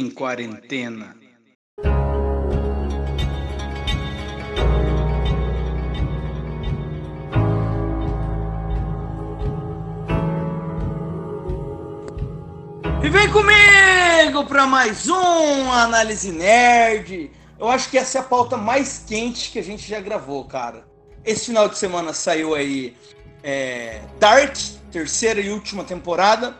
em quarentena. E vem comigo para mais um Análise Nerd. Eu acho que essa é a pauta mais quente que a gente já gravou, cara. Esse final de semana saiu aí é, Dark, terceira e última temporada.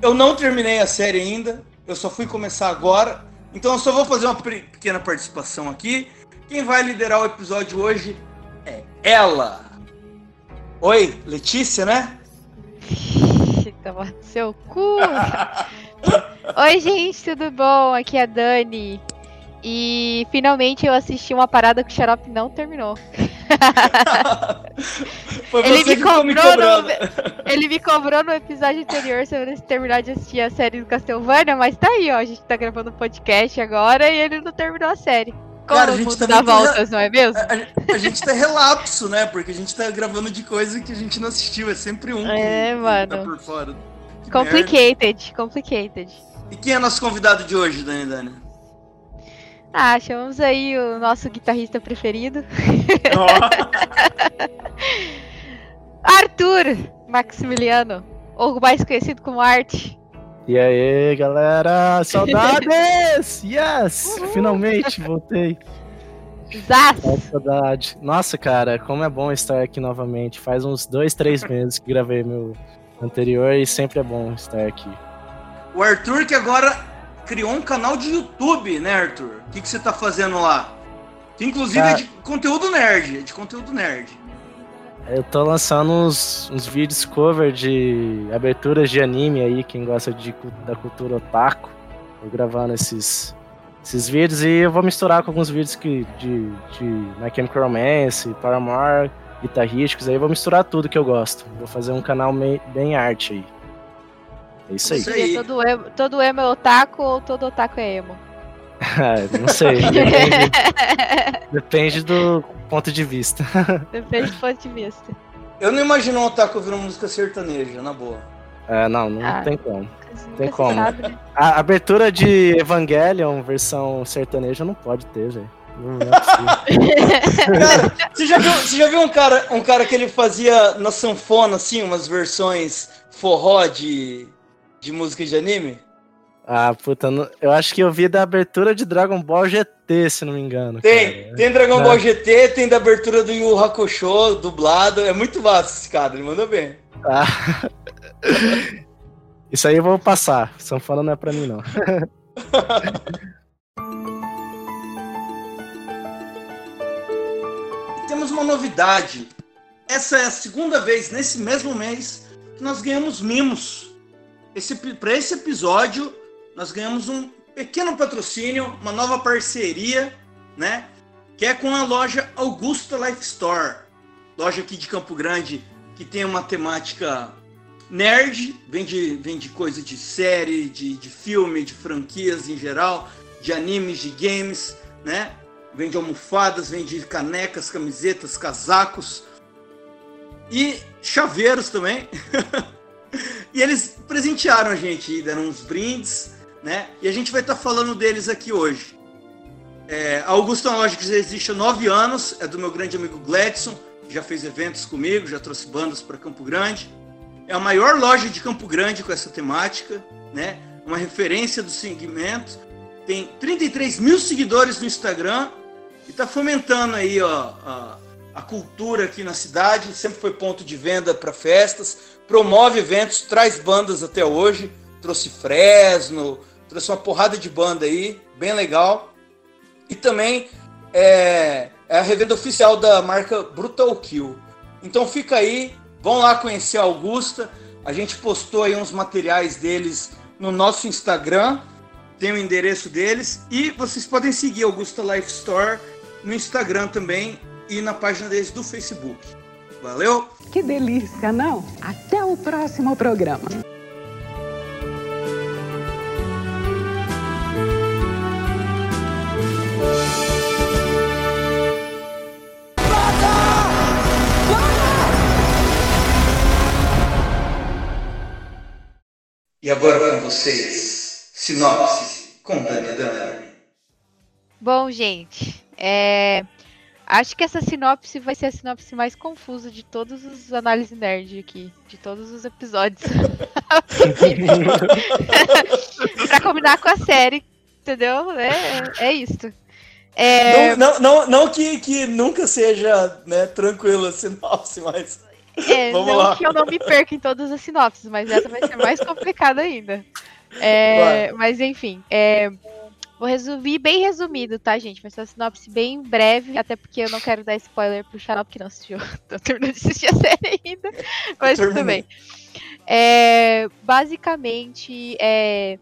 Eu não terminei a série ainda, eu só fui começar agora. Então eu só vou fazer uma pequena participação aqui. Quem vai liderar o episódio hoje é ela. Oi, Letícia, né? Toma seu cu! Oi, gente, tudo bom? Aqui é a Dani. E finalmente eu assisti uma parada que o Xarope não terminou. Ele me cobrou me no, Ele me cobrou no episódio anterior sobre terminar de assistir a série do Castlevania, mas tá aí, ó. A gente tá gravando um podcast agora e ele não terminou a série. Como Cara, a gente tá dá voltas, não é mesmo? A, a, a, gente tá relapso, né? Porque a gente tá gravando de coisa que a gente não assistiu. É sempre um é, que, mano. tá por fora. Que complicated, merda. complicated. E quem é nosso convidado de hoje, Dani Dani? Ah, chamamos aí o nosso guitarrista preferido. Arthur Maximiliano, ou mais conhecido como Art. E aí, galera, saudades! yes! Uhul. Finalmente voltei. Zaz. Saudade. Nossa, cara, como é bom estar aqui novamente. Faz uns dois, três meses que gravei meu anterior e sempre é bom estar aqui. O Arthur que agora criou um canal de YouTube, né, Arthur? O que, que você tá fazendo lá? Que inclusive é de conteúdo nerd, é de conteúdo nerd. Eu tô lançando uns, uns vídeos cover de aberturas de anime aí, quem gosta de, da cultura otaku. Tô gravando esses, esses vídeos e eu vou misturar com alguns vídeos que, de, de My Chemical Romance, Paramore, guitarrísticos, aí eu vou misturar tudo que eu gosto. Vou fazer um canal bem arte aí. É isso aí. Isso aí. Todo, emo, todo emo é otaku ou todo otaku é emo? Ah, não sei. Depende, depende, do ponto de vista. Depende do ponto de vista. Eu não imagino um otaku ouvindo música sertaneja, na boa. É, não, não ah, tem como. Tem como. Sabe, né? A abertura de Evangelion, versão sertaneja, não pode ter, velho. É cara, você já, viu, você já viu um cara, um cara que ele fazia na sanfona, assim, umas versões forró de de música de anime? Ah, puta, eu acho que eu vi da abertura de Dragon Ball GT, se não me engano. Tem, cara. tem Dragon Ball GT, tem da abertura do Yu Hakusho, dublado. É muito vasto esse cara, ele manda bem. Ah. Isso aí eu vou passar. Sanfona não é pra mim, não. Temos uma novidade. Essa é a segunda vez nesse mesmo mês que nós ganhamos mimos esse, para esse episódio, nós ganhamos um pequeno patrocínio, uma nova parceria, né? Que é com a loja Augusta Life Store, loja aqui de Campo Grande, que tem uma temática nerd, vende, vende coisa de série, de, de filme, de franquias em geral, de animes, de games, né? Vende almofadas, vende canecas, camisetas, casacos e chaveiros também. E eles presentearam a gente, deram uns brindes, né? E a gente vai estar tá falando deles aqui hoje. É, a Augusta Logic já existe há nove anos, é do meu grande amigo Gladson, que já fez eventos comigo, já trouxe bandas para Campo Grande. É a maior loja de Campo Grande com essa temática, né? Uma referência do segmento. Tem 33 mil seguidores no Instagram e está fomentando aí ó, a, a cultura aqui na cidade. Sempre foi ponto de venda para festas promove eventos, traz bandas até hoje, trouxe Fresno, trouxe uma porrada de banda aí, bem legal. E também é, é a revenda oficial da marca Brutal Kill. Então fica aí, vão lá conhecer a Augusta. A gente postou aí uns materiais deles no nosso Instagram, tem o endereço deles e vocês podem seguir Augusta Life Store no Instagram também e na página deles do Facebook. Valeu? Que delícia, não? Até o próximo programa. E agora com vocês, sinopse. com Dani Dani. Bom, gente, é... acho que essa sinopse vai ser a sinopse mais confusa de todos os análises nerd aqui, de todos os episódios. pra combinar com a série, entendeu? É, é isso. É... Não, não, não, não, que, que nunca seja né, tranquilo a sinopse, mas. É, Vamos não lá. que eu não me perca em todas as sinopses, mas essa vai ser mais complicada ainda. É, mas enfim, é, vou resumir bem resumido, tá, gente? Vai ser uma sinopse bem breve, até porque eu não quero dar spoiler pro Xarope que não assistiu. Tô terminando de assistir a série ainda, mas tudo bem. É, basicamente, é,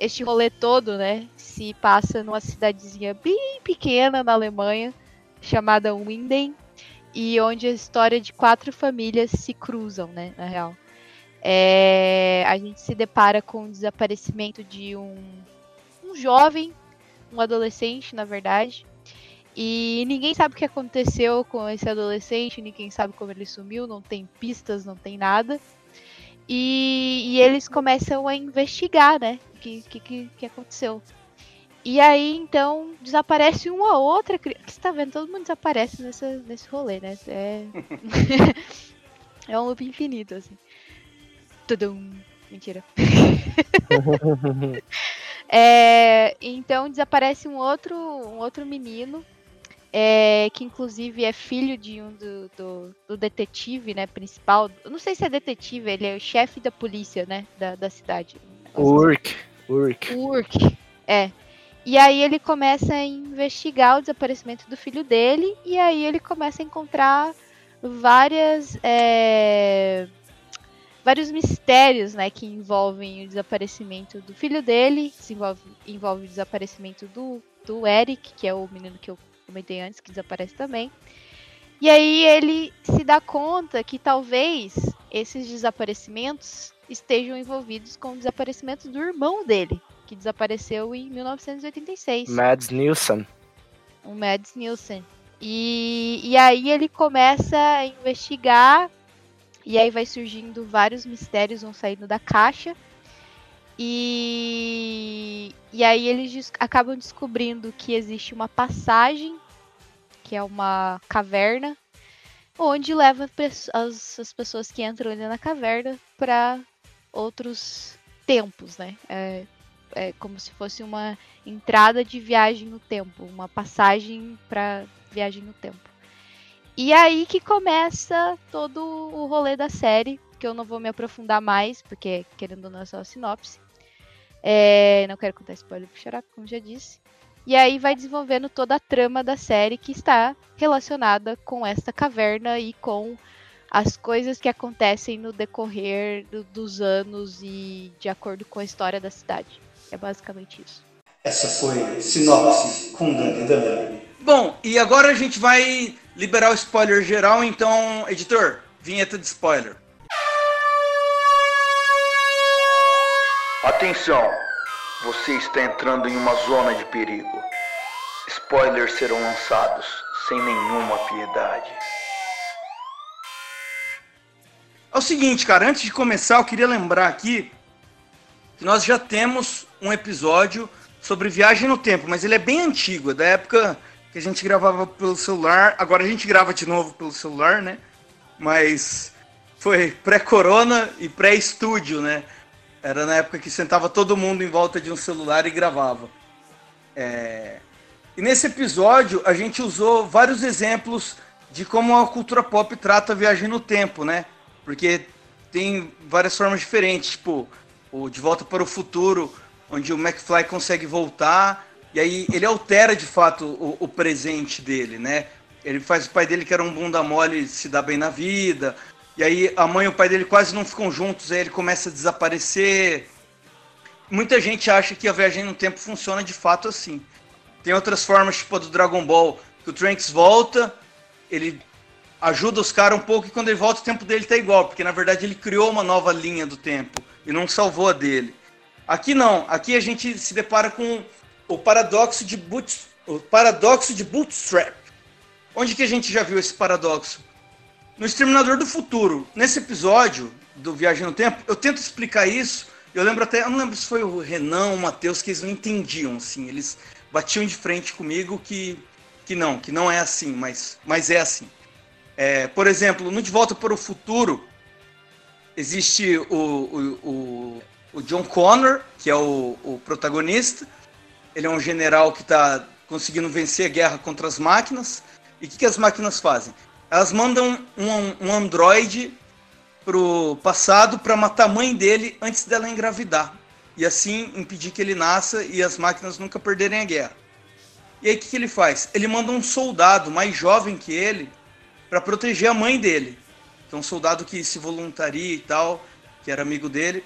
este rolê todo, né, se passa numa cidadezinha bem pequena na Alemanha, chamada Winden, e onde a história de quatro famílias se cruzam, né, na real. É, a gente se depara com o desaparecimento de um, um jovem, um adolescente, na verdade, e ninguém sabe o que aconteceu com esse adolescente, ninguém sabe como ele sumiu, não tem pistas, não tem nada. E, e eles começam a investigar, né? O que, que, que aconteceu. E aí, então, desaparece uma outra criança. Você tá vendo? Todo mundo desaparece nessa, nesse rolê, né? É, é um loop infinito, assim. Tudum. Mentira. é, então desaparece um outro, um outro menino é, que inclusive é filho de um do, do, do, detetive, né, principal. Eu não sei se é detetive, ele é o chefe da polícia, né, da, da cidade. Urk. Urk. Urk, é. E aí ele começa a investigar o desaparecimento do filho dele, e aí ele começa a encontrar várias... É, vários mistérios, né, que envolvem o desaparecimento do filho dele, envolve, envolve o desaparecimento do, do Eric, que é o menino que eu comentei antes, que desaparece também. E aí ele se dá conta que talvez esses desaparecimentos estejam envolvidos com o desaparecimento do irmão dele, que desapareceu em 1986. Mads Nielsen. O Mads Nielsen. E, e aí ele começa a investigar, e aí vai surgindo vários mistérios, vão saindo da caixa. E, e aí eles acabam descobrindo que existe uma passagem, que é uma caverna, onde leva as, as pessoas que entram ali na caverna para outros tempos, né? É, é como se fosse uma entrada de viagem no tempo, uma passagem para viagem no tempo. E aí que começa todo o rolê da série, que eu não vou me aprofundar mais, porque querendo ou não é só a sinopse. É, não quero contar spoiler pro Xarap, como já disse. E aí vai desenvolvendo toda a trama da série que está relacionada com esta caverna e com as coisas que acontecem no decorrer do, dos anos e de acordo com a história da cidade. É basicamente isso. Essa foi Sinopse com Dani Dani. Bom, e agora a gente vai liberar o spoiler geral, então, editor, vinheta de spoiler. Atenção! Você está entrando em uma zona de perigo. Spoilers serão lançados sem nenhuma piedade. É o seguinte, cara, antes de começar, eu queria lembrar aqui que nós já temos um episódio sobre viagem no tempo, mas ele é bem antigo, é da época que a gente gravava pelo celular. Agora a gente grava de novo pelo celular, né? Mas foi pré-corona e pré-estúdio, né? Era na época que sentava todo mundo em volta de um celular e gravava. É... E nesse episódio a gente usou vários exemplos de como a cultura pop trata a viagem no tempo, né? Porque tem várias formas diferentes, tipo o De Volta para o Futuro, onde o McFly consegue voltar e aí ele altera de fato o, o presente dele, né? Ele faz o pai dele que era um bunda mole se dar bem na vida. E aí a mãe e o pai dele quase não ficam juntos, aí ele começa a desaparecer. Muita gente acha que a viagem no tempo funciona de fato assim. Tem outras formas, tipo a do Dragon Ball, que o Trunks volta, ele ajuda os caras um pouco e quando ele volta o tempo dele tá igual, porque na verdade ele criou uma nova linha do tempo e não salvou a dele. Aqui não, aqui a gente se depara com o paradoxo de, boot, o paradoxo de Bootstrap. Onde que a gente já viu esse paradoxo? no Exterminador do Futuro. Nesse episódio do Viagem no Tempo, eu tento explicar isso Eu lembro até, eu não lembro se foi o Renan o Matheus que eles não entendiam, assim. Eles batiam de frente comigo que, que não, que não é assim, mas, mas é assim. É, por exemplo, no De Volta para o Futuro, existe o, o, o, o John Connor, que é o, o protagonista. Ele é um general que está conseguindo vencer a guerra contra as máquinas. E o que, que as máquinas fazem? Elas mandam um, um androide pro passado para matar a mãe dele antes dela engravidar. E assim impedir que ele nasça e as máquinas nunca perderem a guerra. E aí o que, que ele faz? Ele manda um soldado mais jovem que ele para proteger a mãe dele. Então um soldado que se voluntaria e tal, que era amigo dele.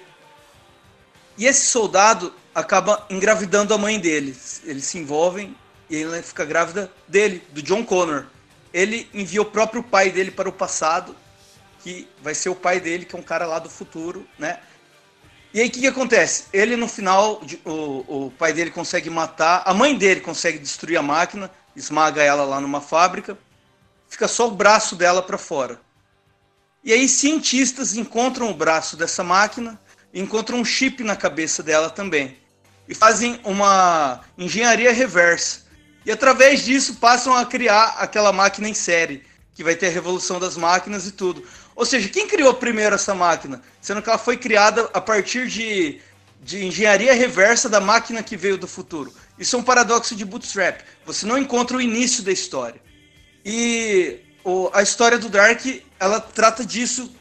E esse soldado acaba engravidando a mãe dele. Eles se envolvem e ela fica grávida dele, do John Connor ele envia o próprio pai dele para o passado, que vai ser o pai dele, que é um cara lá do futuro, né? E aí o que, que, acontece? Ele no final, o, o pai dele consegue matar, a mãe dele consegue destruir a máquina, esmaga ela lá numa fábrica, fica só o braço dela para fora. E aí cientistas encontram o braço dessa máquina, encontram um chip na cabeça dela também. E fazem uma engenharia reversa e através disso passam a criar aquela máquina em série, que vai ter a revolução das máquinas e tudo. Ou seja, quem criou primeiro essa máquina? Sendo que ela foi criada a partir de, de engenharia reversa da máquina que veio do futuro. Isso é um paradoxo de Bootstrap. Você não encontra o início da história. E o, a história do Dark, ela trata disso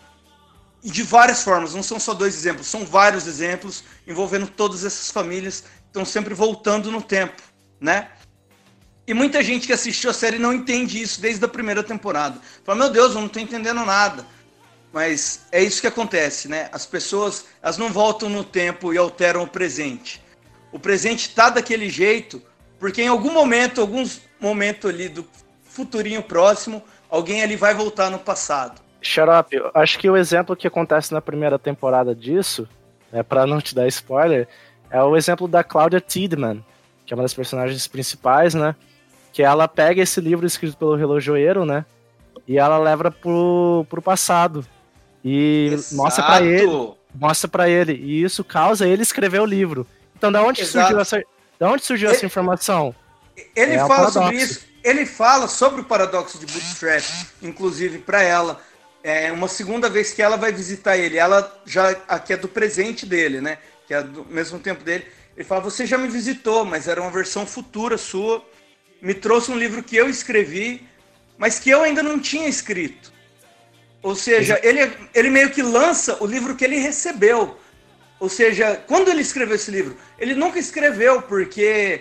de várias formas. Não são só dois exemplos, são vários exemplos envolvendo todas essas famílias estão sempre voltando no tempo, né? E muita gente que assistiu a série não entende isso desde a primeira temporada. Fala, meu Deus, eu não estou entendendo nada. Mas é isso que acontece, né? As pessoas, elas não voltam no tempo e alteram o presente. O presente está daquele jeito porque em algum momento, alguns momentos ali do futurinho próximo, alguém ali vai voltar no passado. Xarope, acho que o exemplo que acontece na primeira temporada disso, né, para não te dar spoiler, é o exemplo da Claudia Tiedemann, que é uma das personagens principais, né? que ela pega esse livro escrito pelo relojoeiro, né? E ela leva pro, pro passado. E Exato. mostra para ele. Mostra para ele. E isso causa ele escrever o livro. Então, da onde Exato. surgiu essa. Da onde surgiu ele, essa informação? Ele é fala sobre isso. Ele fala sobre o paradoxo de Bootstrap, inclusive para ela. É uma segunda vez que ela vai visitar ele. Ela já aqui é do presente dele, né? Que é do mesmo tempo dele. Ele fala: Você já me visitou, mas era uma versão futura sua me trouxe um livro que eu escrevi, mas que eu ainda não tinha escrito. Ou seja, ele, ele meio que lança o livro que ele recebeu. Ou seja, quando ele escreveu esse livro, ele nunca escreveu, porque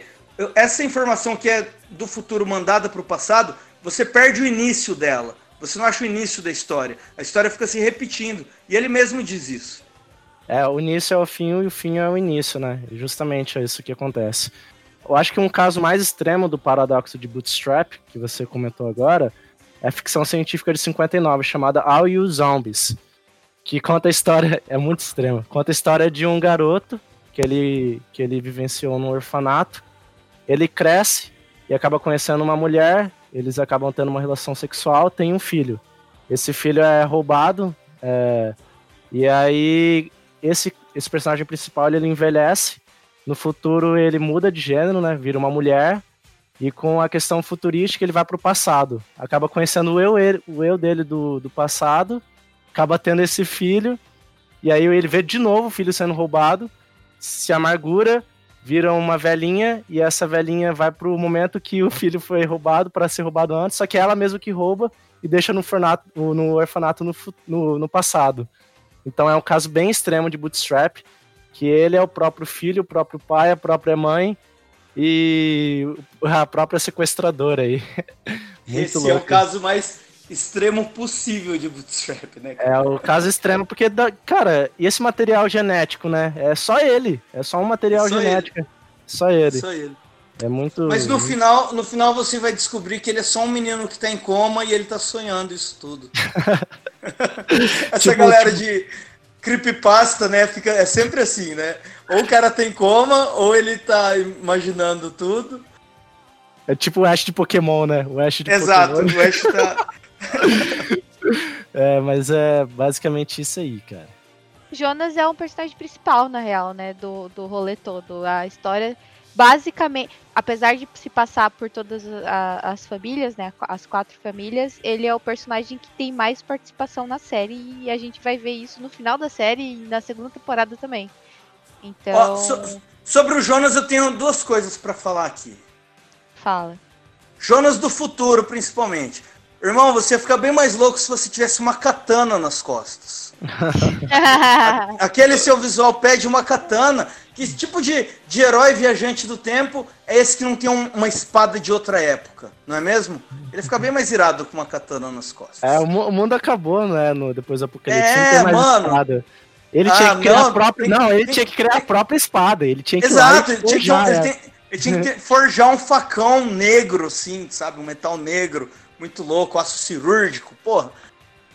essa informação que é do futuro mandada para o passado, você perde o início dela. Você não acha o início da história. A história fica se repetindo. E ele mesmo diz isso. É, o início é o fim e o fim é o início, né? Justamente é isso que acontece. Eu acho que um caso mais extremo do paradoxo de Bootstrap, que você comentou agora, é a ficção científica de 59, chamada All You Zombies, que conta a história, é muito extrema, conta a história de um garoto que ele, que ele vivenciou no orfanato, ele cresce e acaba conhecendo uma mulher, eles acabam tendo uma relação sexual, tem um filho. Esse filho é roubado, é, e aí esse, esse personagem principal ele envelhece no futuro ele muda de gênero, né? Vira uma mulher. E com a questão futurística ele vai para o passado. Acaba conhecendo o eu, ele, o eu dele do, do passado. Acaba tendo esse filho. E aí ele vê de novo o filho sendo roubado. Se amargura, vira uma velhinha. E essa velhinha vai para o momento que o filho foi roubado para ser roubado antes. Só que é ela mesma que rouba e deixa no, fornato, no orfanato no, no, no passado. Então é um caso bem extremo de bootstrap que ele é o próprio filho, o próprio pai, a própria mãe e a própria sequestradora aí. Muito Esse louco. é o caso mais extremo possível de Bootstrap, né? É o caso extremo, porque, cara, e esse material genético, né? É só ele. É só um material só genético. Ele. Só ele. Só ele. É muito. Mas no final, no final você vai descobrir que ele é só um menino que tá em coma e ele tá sonhando isso tudo. Essa tipo, galera tipo... de creepypasta, né? Fica, é sempre assim, né? Ou o cara tem coma, ou ele tá imaginando tudo. É tipo o Ash de Pokémon, né? O Ash de Exato, Pokémon. o Ash tá. é, mas é basicamente isso aí, cara. Jonas é um personagem principal, na real, né? Do, do rolê todo. A história, basicamente, apesar de se passar por todas a, as famílias, né? As quatro famílias, ele é o personagem que tem mais participação na série. E a gente vai ver isso no final da série e na segunda temporada também. Então. Ó, so- sobre o Jonas, eu tenho duas coisas pra falar aqui. Fala. Jonas do futuro, principalmente. Irmão, você ia ficar bem mais louco se você tivesse uma katana nas costas. Aquele seu visual pede uma katana. Que tipo de, de herói viajante do tempo é esse que não tem um- uma espada de outra época, não é mesmo? Ele fica bem mais irado com uma katana nas costas. É, o, mu- o mundo acabou, né? No, depois do apocalipse. É, não tem mais mano. espada. Ele Ah, tinha que criar não, a própria. tem- não, ele tem- tinha que criar a própria espada. Ele tinha que Exato, ele tinha, que, forjar ele, tem- ele tinha que ter- forjar um facão negro, assim, sabe? Um metal negro, muito louco, aço cirúrgico, porra.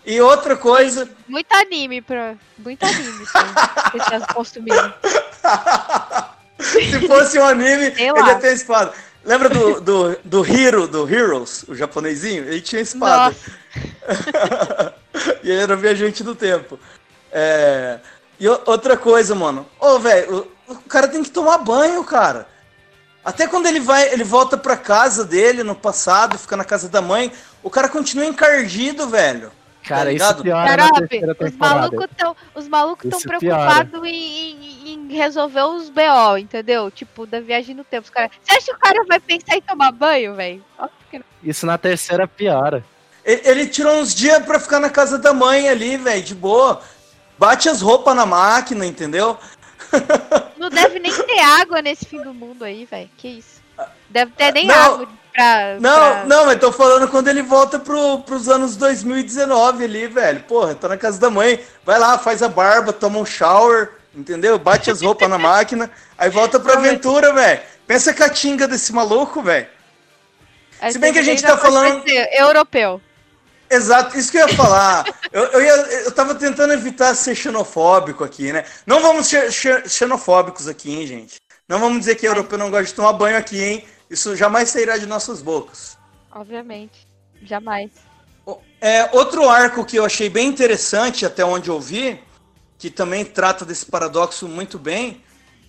E outra coisa, Muito anime pra. Muito anime, consumindo. se fosse um anime, Sei ele lá. ia ter espada. Lembra do, do, do Hero, do Heroes, o japonesinho? Ele tinha espada. E ele era viajante do tempo. É, E outra coisa, mano. Ô, velho, o cara tem que tomar banho, cara. Até quando ele vai, ele volta pra casa dele no passado, fica na casa da mãe, o cara continua encardido, velho. Cara, tá isso ligado? piora terceira os temporada. malucos estão os malucos tão Isso piora. preocupados em, em- em resolver os BO, entendeu? Tipo, da viagem no tempo. Os cara... Você acha que o cara vai pensar em tomar banho, velho? Isso na terceira piora. Ele, ele tirou uns dias pra ficar na casa da mãe ali, velho, de boa. Bate as roupas na máquina, entendeu? Não deve nem ter água nesse fim do mundo aí, velho. Que isso? Deve ter nem Não. água pra. Não, pra- não, mas tô falando quando ele volta pro, pros anos 2019 ali, velho. Porra, tá na casa da mãe. Vai lá, faz a barba, toma um shower, entendeu? Bate as roupas na máquina, aí volta pra aventura, velho. Pensa a catinga desse maluco, velho. Se bem que a gente tá falando- Europeu. Exato, isso que eu ia falar. Eu, eu, ia, eu tava tentando evitar ser xenofóbico aqui, né? Não vamos ser xe- xenofóbicos aqui, hein, gente? Não vamos dizer que europeu não gosta de tomar banho aqui, hein? Isso jamais sairá de nossas bocas. Obviamente. Jamais. É, outro arco que eu achei bem interessante, até onde eu vi, que também trata desse paradoxo muito bem,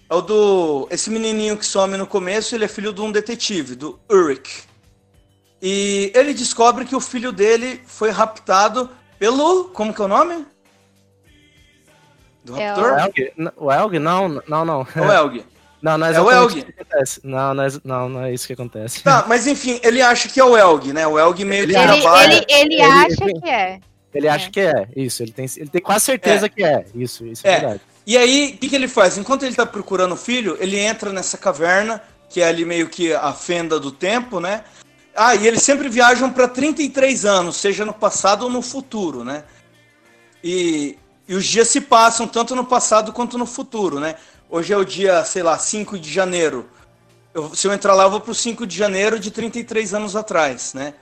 é o do. Esse menininho que some no começo, ele é filho de um detetive, do Ulrich. E ele descobre que o filho dele foi raptado pelo. Como que é o nome? Do É o- O raptor? Elg? O Elg? Não, não, não. É o Elg. Não, não é É o Elg. isso que acontece. Não, não é, não, não é isso que acontece. Tá, mas enfim, ele acha que é o Elg, né? O Elg meio que Ele- Ele, trabalha. ele, ele, Ele- acha ele- que é. Ele acha que é, isso. Ele tem, ele tem quase certeza que é. Isso, isso é, É. verdade. E aí, o que, que ele faz? Enquanto ele tá procurando o filho, ele entra nessa caverna, que é ali meio que a fenda do tempo, né? Ah, e eles sempre viajam para 33 anos, seja no passado ou no futuro, né? E, e os dias se passam tanto no passado quanto no futuro, né? Hoje é o dia, sei lá, 5 de janeiro. Eu- se eu entrar lá, eu vou pro 5 de janeiro de 33 anos atrás, né?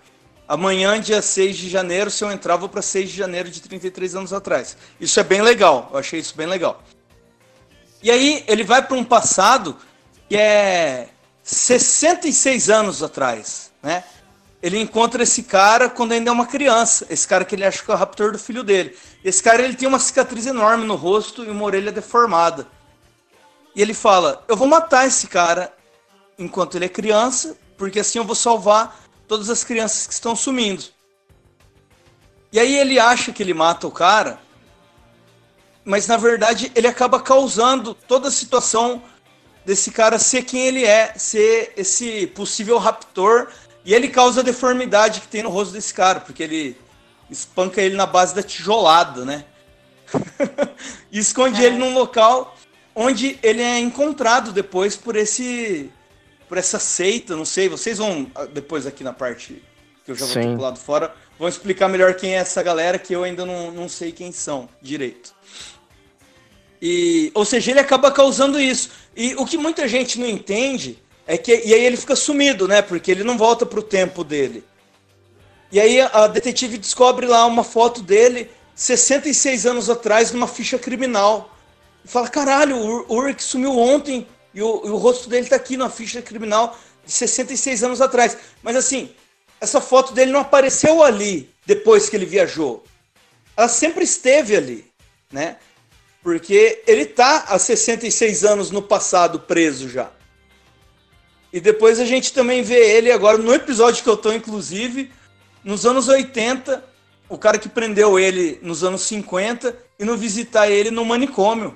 Amanhã, dia 6 de janeiro, se eu entrar, eu vou para 6 de janeiro de 33 anos atrás. Isso é bem legal, eu achei isso bem legal. E aí ele vai para um passado que é 66 anos atrás, né? Ele encontra esse cara quando ainda é uma criança, esse cara que ele acha que é o raptor do filho dele. Esse cara ele tem uma cicatriz enorme no rosto e uma orelha deformada. E ele fala: "Eu vou matar esse cara enquanto ele é criança, porque assim eu vou salvar todas as crianças que estão sumindo". E aí ele acha que ele mata o cara, mas na verdade ele acaba causando toda a situação desse cara ser quem ele é, ser esse possível raptor, e ele causa a deformidade que tem no rosto desse cara, porque ele espanca ele na base da tijolada, né? e esconde ele num local onde ele é encontrado depois por esse por essa seita, não sei, vocês vão ah, depois aqui na parte que eu já vou ter Sim. pulado fora, vão explicar melhor quem é essa galera que eu ainda não, não sei quem são direito. E, ou seja, ele acaba causando isso. E o que muita gente não entende é que. E aí ele fica sumido, né? Porque ele não volta pro tempo dele. E aí a detetive descobre lá uma foto dele 66 anos atrás numa ficha criminal. E fala: caralho, o Ur- o Ulrich sumiu ontem e o, e o rosto dele tá aqui na ficha criminal de 66 anos atrás. Mas assim, essa foto dele não apareceu ali depois que ele viajou. Ela sempre esteve ali, né? Porque ele tá há 66 anos no passado preso já. E depois a gente também vê ele agora no episódio que eu tô, inclusive, nos anos 80, o cara que prendeu ele nos anos 50 e não visitar ele no manicômio.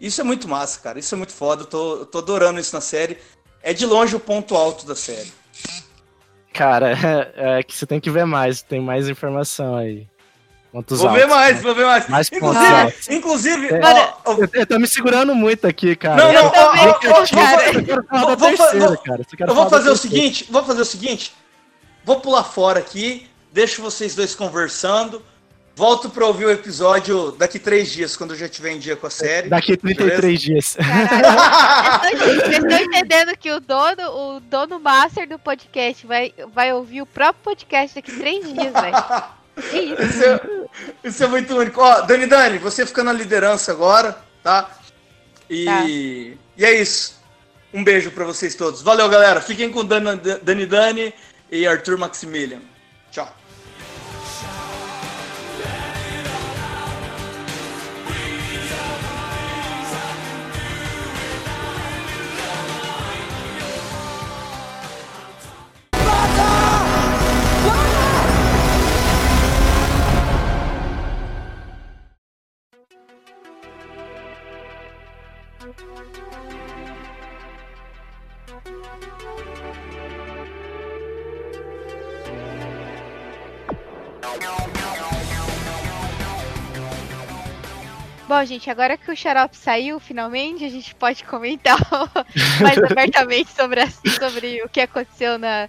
Isso é muito massa, cara. Isso é muito foda. Eu tô, eu tô adorando isso na série. É de longe o ponto alto da série. Cara, é, é que você tem que ver mais, tem mais informação aí. Pontos vou altos, ver mais, né? vou ver mais. Mais inclusive, inclusive É. ó, ó, Eu, eu tô me segurando muito aqui, cara. Não, não, Eu ó. Eu quero falar da Vou- vou fa- terceira, vou- cara. Eu, Eu vou fazer o seguinte, vou fazer o seguinte. Vou pular fora aqui, deixo vocês dois conversando. Volto pra ouvir o episódio daqui três dias, quando eu já tiver em dia com a série. Daqui 33 dias. Caralho. Vocês estão entendendo que o dono, o dono master do podcast vai, vai ouvir o próprio podcast daqui três dias, velho. Isso? Isso é, isso é muito único. Ó, Dani Dani, você fica na liderança agora, tá? E, Tá. e é isso. Um beijo pra vocês todos. Valeu, galera. Fiquem com Dani Dani, Dani e Arthur Maximilian. Gente, agora que o Xarope saiu, finalmente, a gente pode comentar mais abertamente sobre, a- sobre o que aconteceu na,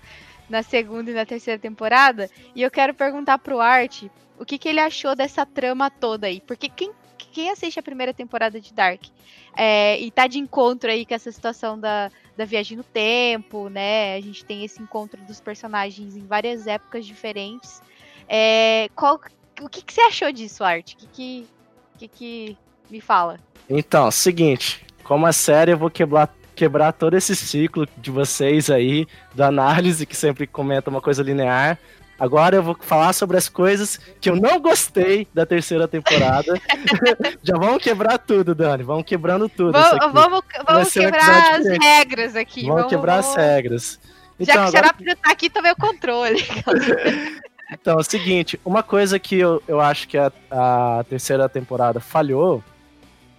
na segunda e na terceira temporada. E eu quero perguntar pro Art o que, que ele achou dessa trama toda aí. Porque quem, quem assiste a primeira temporada de Dark é, e tá de encontro aí com essa situação da, da viagem no tempo, né? A gente tem esse encontro dos personagens em várias épocas diferentes. É, qual, o que, que você achou disso, Art? O que, que, que, que me fala? Então, seguinte, como a série eu vou quebrar, quebrar todo esse ciclo de vocês aí, da análise, que sempre comenta uma coisa linear. Agora eu vou falar sobre as coisas que eu não gostei da terceira temporada. Já vamos quebrar tudo, Dani. Vamos quebrando tudo. Vamos, vamos, vamos um quebrar as regras aqui. Vamos quebrar as regras. Já que o agora- Xarope já tá aqui, tomei o controle. Então, é o seguinte, uma coisa que eu, eu acho que a, a terceira temporada falhou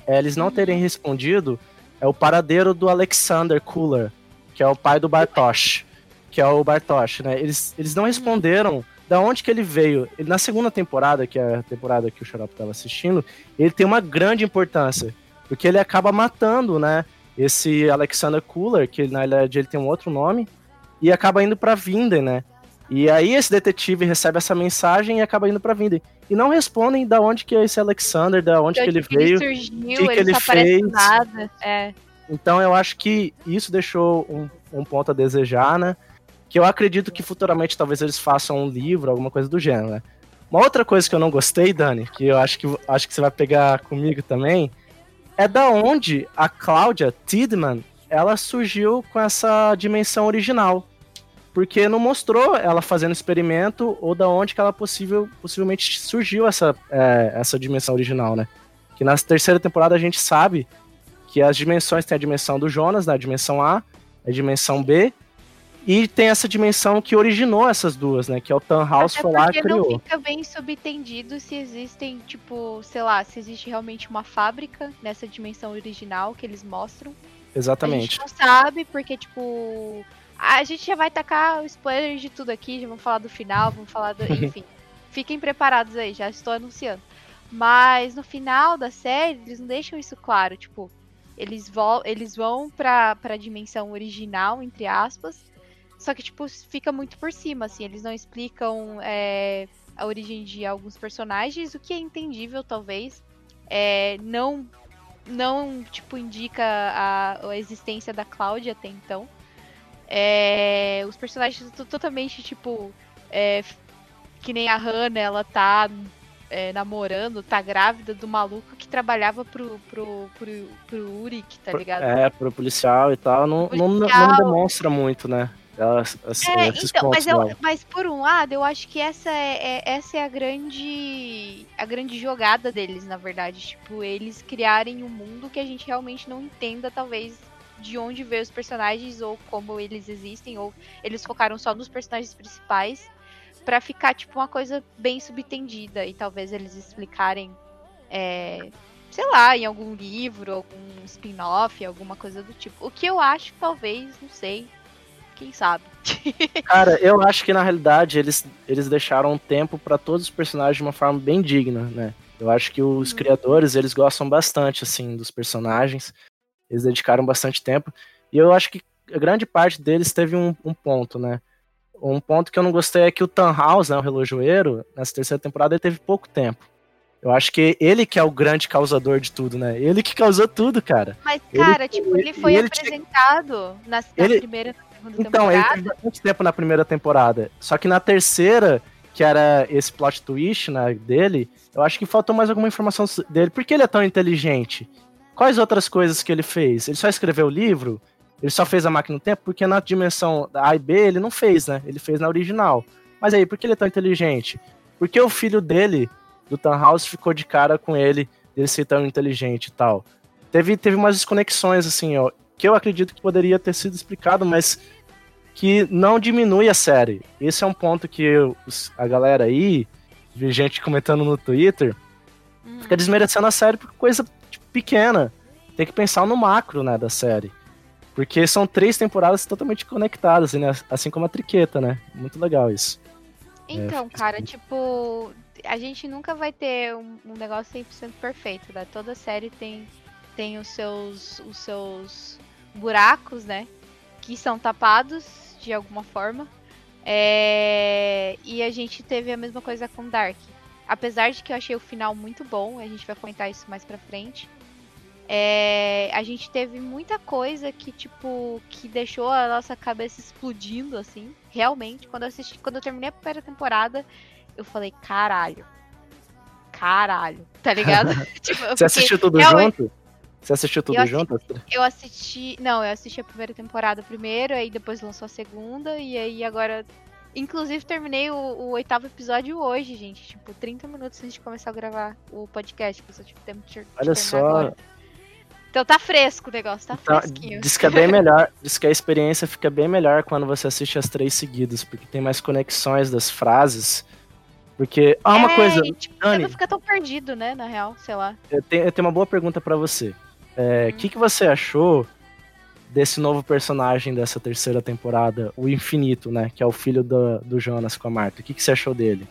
é eles não terem respondido é o paradeiro do Alexander Cooler, que é o pai do Bartosz, que é o Bartosz, né? Eles, eles não responderam da onde que ele veio. Ele, na segunda temporada, que é a temporada que o Xarope estava assistindo, ele tem uma grande importância, porque ele acaba matando, né? Esse Alexander Cooler, que na verdade ele tem um outro nome, e acaba indo pra Vinden, né? E aí esse detetive recebe essa mensagem e acaba indo pra Vinden. E não respondem da onde que é esse Alexander, da onde que ele veio. surgiu, que ele, que ele fez. nada. É. Então eu acho que isso deixou um, um ponto a desejar, né? Que eu acredito que futuramente talvez eles façam um livro, alguma coisa do gênero, né? Uma outra coisa que eu não gostei, Dani, que eu acho que, acho que você vai pegar comigo também, é da onde a Cláudia Tidman, ela surgiu com essa dimensão original. Porque não mostrou ela fazendo experimento ou da onde que ela possível, possivelmente surgiu essa, é, essa dimensão original, né? Que na terceira temporada a gente sabe que as dimensões tem a dimensão do Jonas, né, a dimensão A, a dimensão B, e tem essa dimensão que originou essas duas, né? Que é o Tannhaus Até foi lá e porque não criou. fica bem subentendido se existem, tipo, sei lá, se existe realmente uma fábrica nessa dimensão original que eles mostram. Exatamente. A gente não sabe, porque, tipo. A gente já vai tacar o spoiler de tudo aqui, já vamos falar do final, vamos falar do. Enfim. Fiquem preparados aí, já estou anunciando. Mas no final da série, eles não deixam isso claro. Tipo, eles, vol eles vão pra, pra dimensão original, entre aspas. Só que, tipo, fica muito por cima, assim. Eles não explicam é, a origem de alguns personagens, o que é entendível, talvez. É, não, não, tipo, indica a, a existência da Cláudia até então. É, os personagens to- totalmente, tipo, é, que nem a Hannah, ela tá é, namorando, tá grávida do maluco que trabalhava pro, pro, pro, pro Uric, tá ligado? É, pro policial e tal, não, não, não- não Policial. demonstra muito, né? Elas, assim, É, esses então, pontos mas, eu, mas por um lado, eu acho que essa é, é- essa é a grande a grande jogada deles, na verdade. Tipo, eles criarem um mundo que a gente realmente não entenda, talvez, de onde veio os personagens ou como eles existem, ou eles focaram só nos personagens principais pra ficar, tipo, uma coisa bem subentendida. E talvez eles explicarem, é, sei lá, em algum livro, algum spin-off, alguma coisa do tipo. O que eu acho, talvez, não sei. Quem sabe? Cara, eu acho que na realidade eles, eles deixaram tempo pra todos os personagens de uma forma bem digna, né? Eu acho que os Uhum. criadores, eles gostam bastante, assim, dos personagens. Eles dedicaram bastante tempo. E eu acho que a grande parte deles teve um, um ponto, né? Um ponto que eu não gostei é que o Tannhaus, né, o relojoeiro, nessa terceira temporada, ele teve pouco tempo. Eu acho que ele que é o grande causador de tudo, né? Ele que causou tudo, cara. Mas, Ele- cara, tipo, ele foi ele tinha- apresentado na, na Ele- primeira e na segunda Então, ele temporada. teve bastante tempo na primeira temporada. Só que na terceira, que era esse plot twist né, dele, eu acho que faltou mais alguma informação dele. Por que ele é tão inteligente? Quais outras coisas que ele fez? Ele só escreveu o livro? Ele só fez a máquina do tempo? Porque na dimensão A e B ele não fez, né? Ele fez na original. Mas aí, por que ele é tão inteligente? Porque o filho dele, do Tannhaus, ficou de cara com ele, dele ser tão inteligente e tal. Teve, teve umas desconexões, assim, ó, que eu acredito que poderia ter sido explicado, mas que não diminui a série. Esse é um ponto que os- a galera aí, vi gente comentando no Twitter, fica desmerecendo a série por coisa pequena. Tem que pensar no macro, né, da série. Porque são três temporadas totalmente conectadas, né? assim como a Triqueta, né? Muito legal isso. Então, fica cara, tipo, a gente nunca vai ter um, um negócio 100% perfeito, né? Toda série tem, tem os, seus, os seus buracos, né? Que são tapados de alguma forma. É, E a gente teve a mesma coisa com Dark. Apesar de que eu achei o final muito bom, a gente vai comentar isso mais pra frente. É, a gente teve muita coisa que, tipo, que deixou a nossa cabeça explodindo, assim, realmente. Quando eu assisti, quando eu terminei a primeira temporada, eu falei, caralho. Caralho, tá ligado? tipo, Você fiquei- assistiu tudo realmente- junto? Você assistiu tudo Eu junto? Eu assisti. Não, eu assisti a primeira temporada primeiro, aí depois lançou a segunda, e aí agora. Inclusive, terminei o, o oitavo episódio hoje, gente. Tipo, 30 minutos antes de começar a gravar o podcast, que eu só tive tempo de, Olha só. agora. Então tá fresco o negócio, tá Então, fresquinho. diz que é bem melhor, diz que a experiência fica bem melhor quando você assiste as três seguidas, porque tem mais conexões das frases. Porque, ah, uma é, coisa, e, tipo, você Dani. não fica tão perdido, né, na real, sei lá. eu tenho, eu tenho uma boa pergunta pra você. O Hum. que, que você achou desse novo personagem dessa terceira temporada, o Infinito, né? Que é o filho do, do Jonas com a Marta. O que, que você achou dele?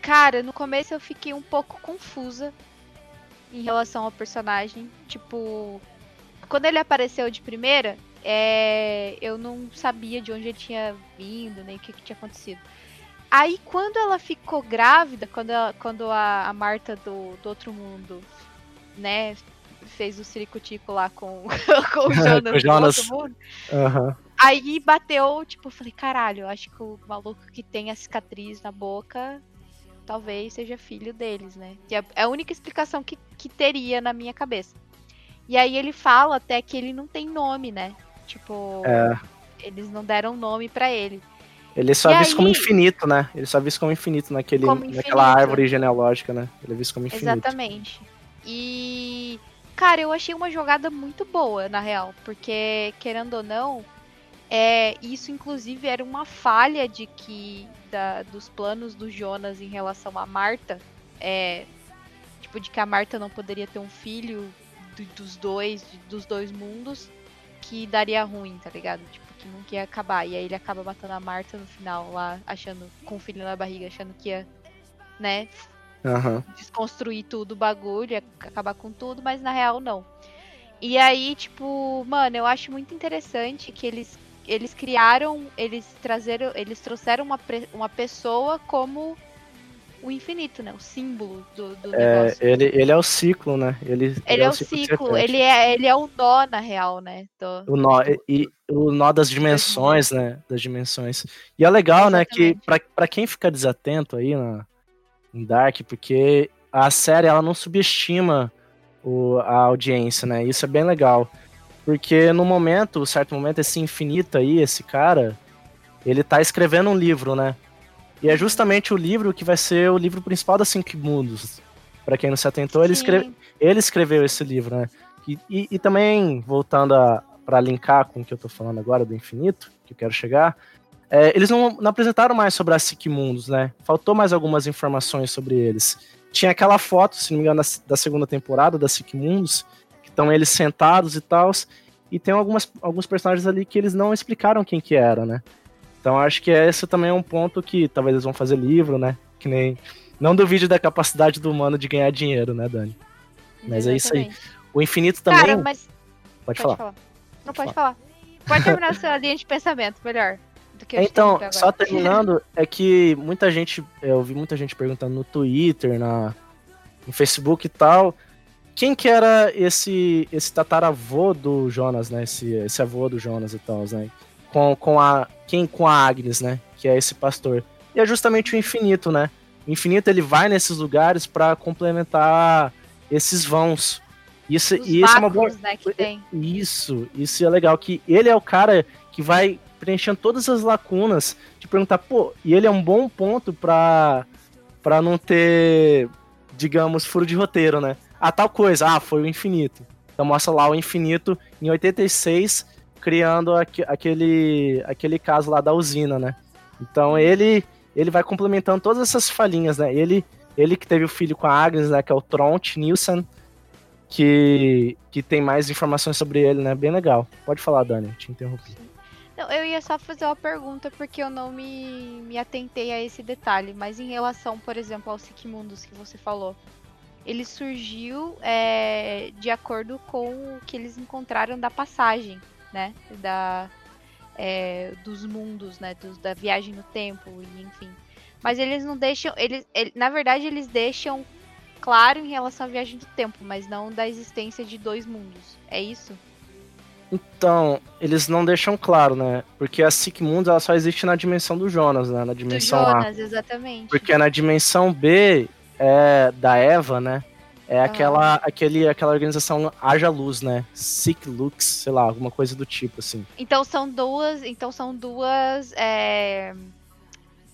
Cara, no começo eu fiquei um pouco confusa em relação ao personagem. Tipo, quando ele apareceu de primeira, é, eu não sabia de onde ele tinha vindo, nem o que, que tinha acontecido. Aí, quando ela ficou grávida, quando, ela- quando a, a Marta do, do outro mundo, né, fez o ciricutico lá com, com o Jonas, Com o do Jonas. outro mundo, Aham. Aí bateu, tipo, eu falei, caralho, eu acho que o maluco que tem a cicatriz na boca talvez seja filho deles, né? Que é é a única explicação que, que teria na minha cabeça. E aí ele fala até que ele não tem nome, né? Tipo, É. eles não deram nome pra ele. Ele é só E visto como aí- infinito, né? Ele é só visto como infinito naquele, Como naquela infinito. árvore genealógica, né? Ele é visto como infinito. Exatamente. E, cara, eu achei uma jogada muito boa, na real, porque, querendo ou não, é, isso inclusive era uma falha de que da- dos planos do Jonas em relação a Marta. É, tipo, de que a Marta não poderia ter um filho do- dos dois, dos dois mundos, que daria ruim, tá ligado? Tipo, que nunca ia acabar. E aí ele acaba matando a Marta no final, lá, achando, com o filho na barriga, achando que ia, né, Aham. desconstruir tudo o bagulho, acabar com tudo, mas na real não. E aí, tipo, mano, eu acho muito interessante que eles eles criaram, eles trazeram, eles trouxeram uma, uma pessoa como o infinito, né? O símbolo do, do É, negócio. ele, ele é o ciclo, né? Ele, Ele é o que se ciclo, ele é, ele é o nó, na real, né? do- O nó, e, e o nó das dimensões, né? Das dimensões. E é legal, né, que Exatamente. pra, pra quem fica desatento aí na, em Dark, porque a série ela não subestima o, a audiência, né? Isso é bem legal. Porque no momento, certo momento, esse infinito aí, esse cara, ele tá escrevendo um livro, né? E é justamente o livro que vai ser o livro principal da Cinco Mundos. Para quem não se atentou, ele, escreve, ele escreveu esse livro, né? E, e, e também, voltando para linkar com o que eu tô falando agora do infinito, que eu quero chegar, é, eles não, não, apresentaram mais sobre a Mundos, né? Faltou mais algumas informações sobre eles. Tinha aquela foto, se não me engano, da, da segunda temporada da Mundos, que estão eles sentados e tal, e tem algumas, alguns personagens ali que eles não explicaram quem que era, né? Então acho que esse também é um ponto que talvez eles vão fazer livro, né? Que nem. Não duvide da capacidade do humano de ganhar dinheiro, né, Dani? Mas Exatamente. é isso aí. O infinito também. Cara, mas... Pode, pode falar. falar. Não pode, pode falar. Pode terminar a sua linha de pensamento, melhor. então, só terminando, é que muita gente, eu vi muita gente perguntando no Twitter, na, no Facebook e tal, quem que era esse esse tataravô do Jonas, né? Esse, esse avô do Jonas e tal, né? Com, com a quem com a Agnes, né? Que é esse pastor. E é justamente o infinito, né? O infinito ele vai nesses lugares para complementar esses vãos. Isso, Os e isso é uma boa. Né, isso, isso é legal. Que ele é o cara que vai preenchendo todas as lacunas de perguntar, pô, e ele é um bom ponto pra, pra não ter, digamos, furo de roteiro, né? Ah, tal coisa, ah, foi o infinito. Então mostra lá o infinito em 86 criando aqu aquele, aquele caso lá da usina, né? Então ele ele vai complementando todas essas falhinhas, né? Ele, ele que teve o filho com a Agnes, né? Que é o Tront Nielsen, que, que tem mais informações sobre ele, né? Bem legal. Pode falar, Dani, te interrompi. Eu ia só fazer uma pergunta porque eu não me, me atentei a esse detalhe, mas em relação, por exemplo, ao Sigmundos que você falou, ele surgiu é, de acordo com o que eles encontraram da passagem né? Da, é, dos mundos, né? Dos, da viagem no tempo e enfim. Mas eles não deixam. Eles, ele, na verdade, eles deixam claro em relação à viagem do tempo, mas não da existência de dois mundos. É isso? Então, eles não deixam claro, né? Porque a Sick Mundos ela só existe na dimensão do Jonas, né? Na dimensão do Jonas, A. exatamente. Porque na dimensão B é da Eva, né? É ah. aquela, aquele, aquela organização Haja Luz, né? Sick Lux, sei lá, alguma coisa do tipo, assim. Então são duas. Então são duas. É...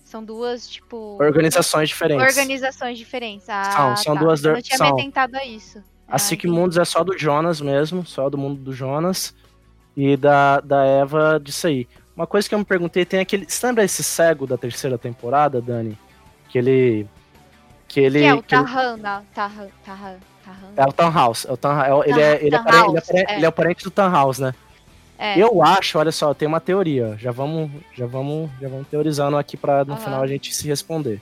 São duas, tipo. Organizações diferentes. Organizações diferentes. Ah, são, são tá. duas. Eu não tinha são. me atentado a isso. A ah, Sick Mundos é só do Jonas mesmo, só do mundo do Jonas. E da, da Eva disso aí. Uma coisa que eu me perguntei, tem aquele. Você lembra esse cego da terceira temporada, Dani? Que ele que ele. Que é o Tahan, não. Tahan, Tahan, É o Townhouse. É o é, ele, é, ele, é parente, ele, é parente, é. ele é o parente do Townhouse, né? É. Eu acho, olha só, tem uma teoria. Já vamos, já vamos, já vamos teorizando aqui para no uhum. final a gente se responder.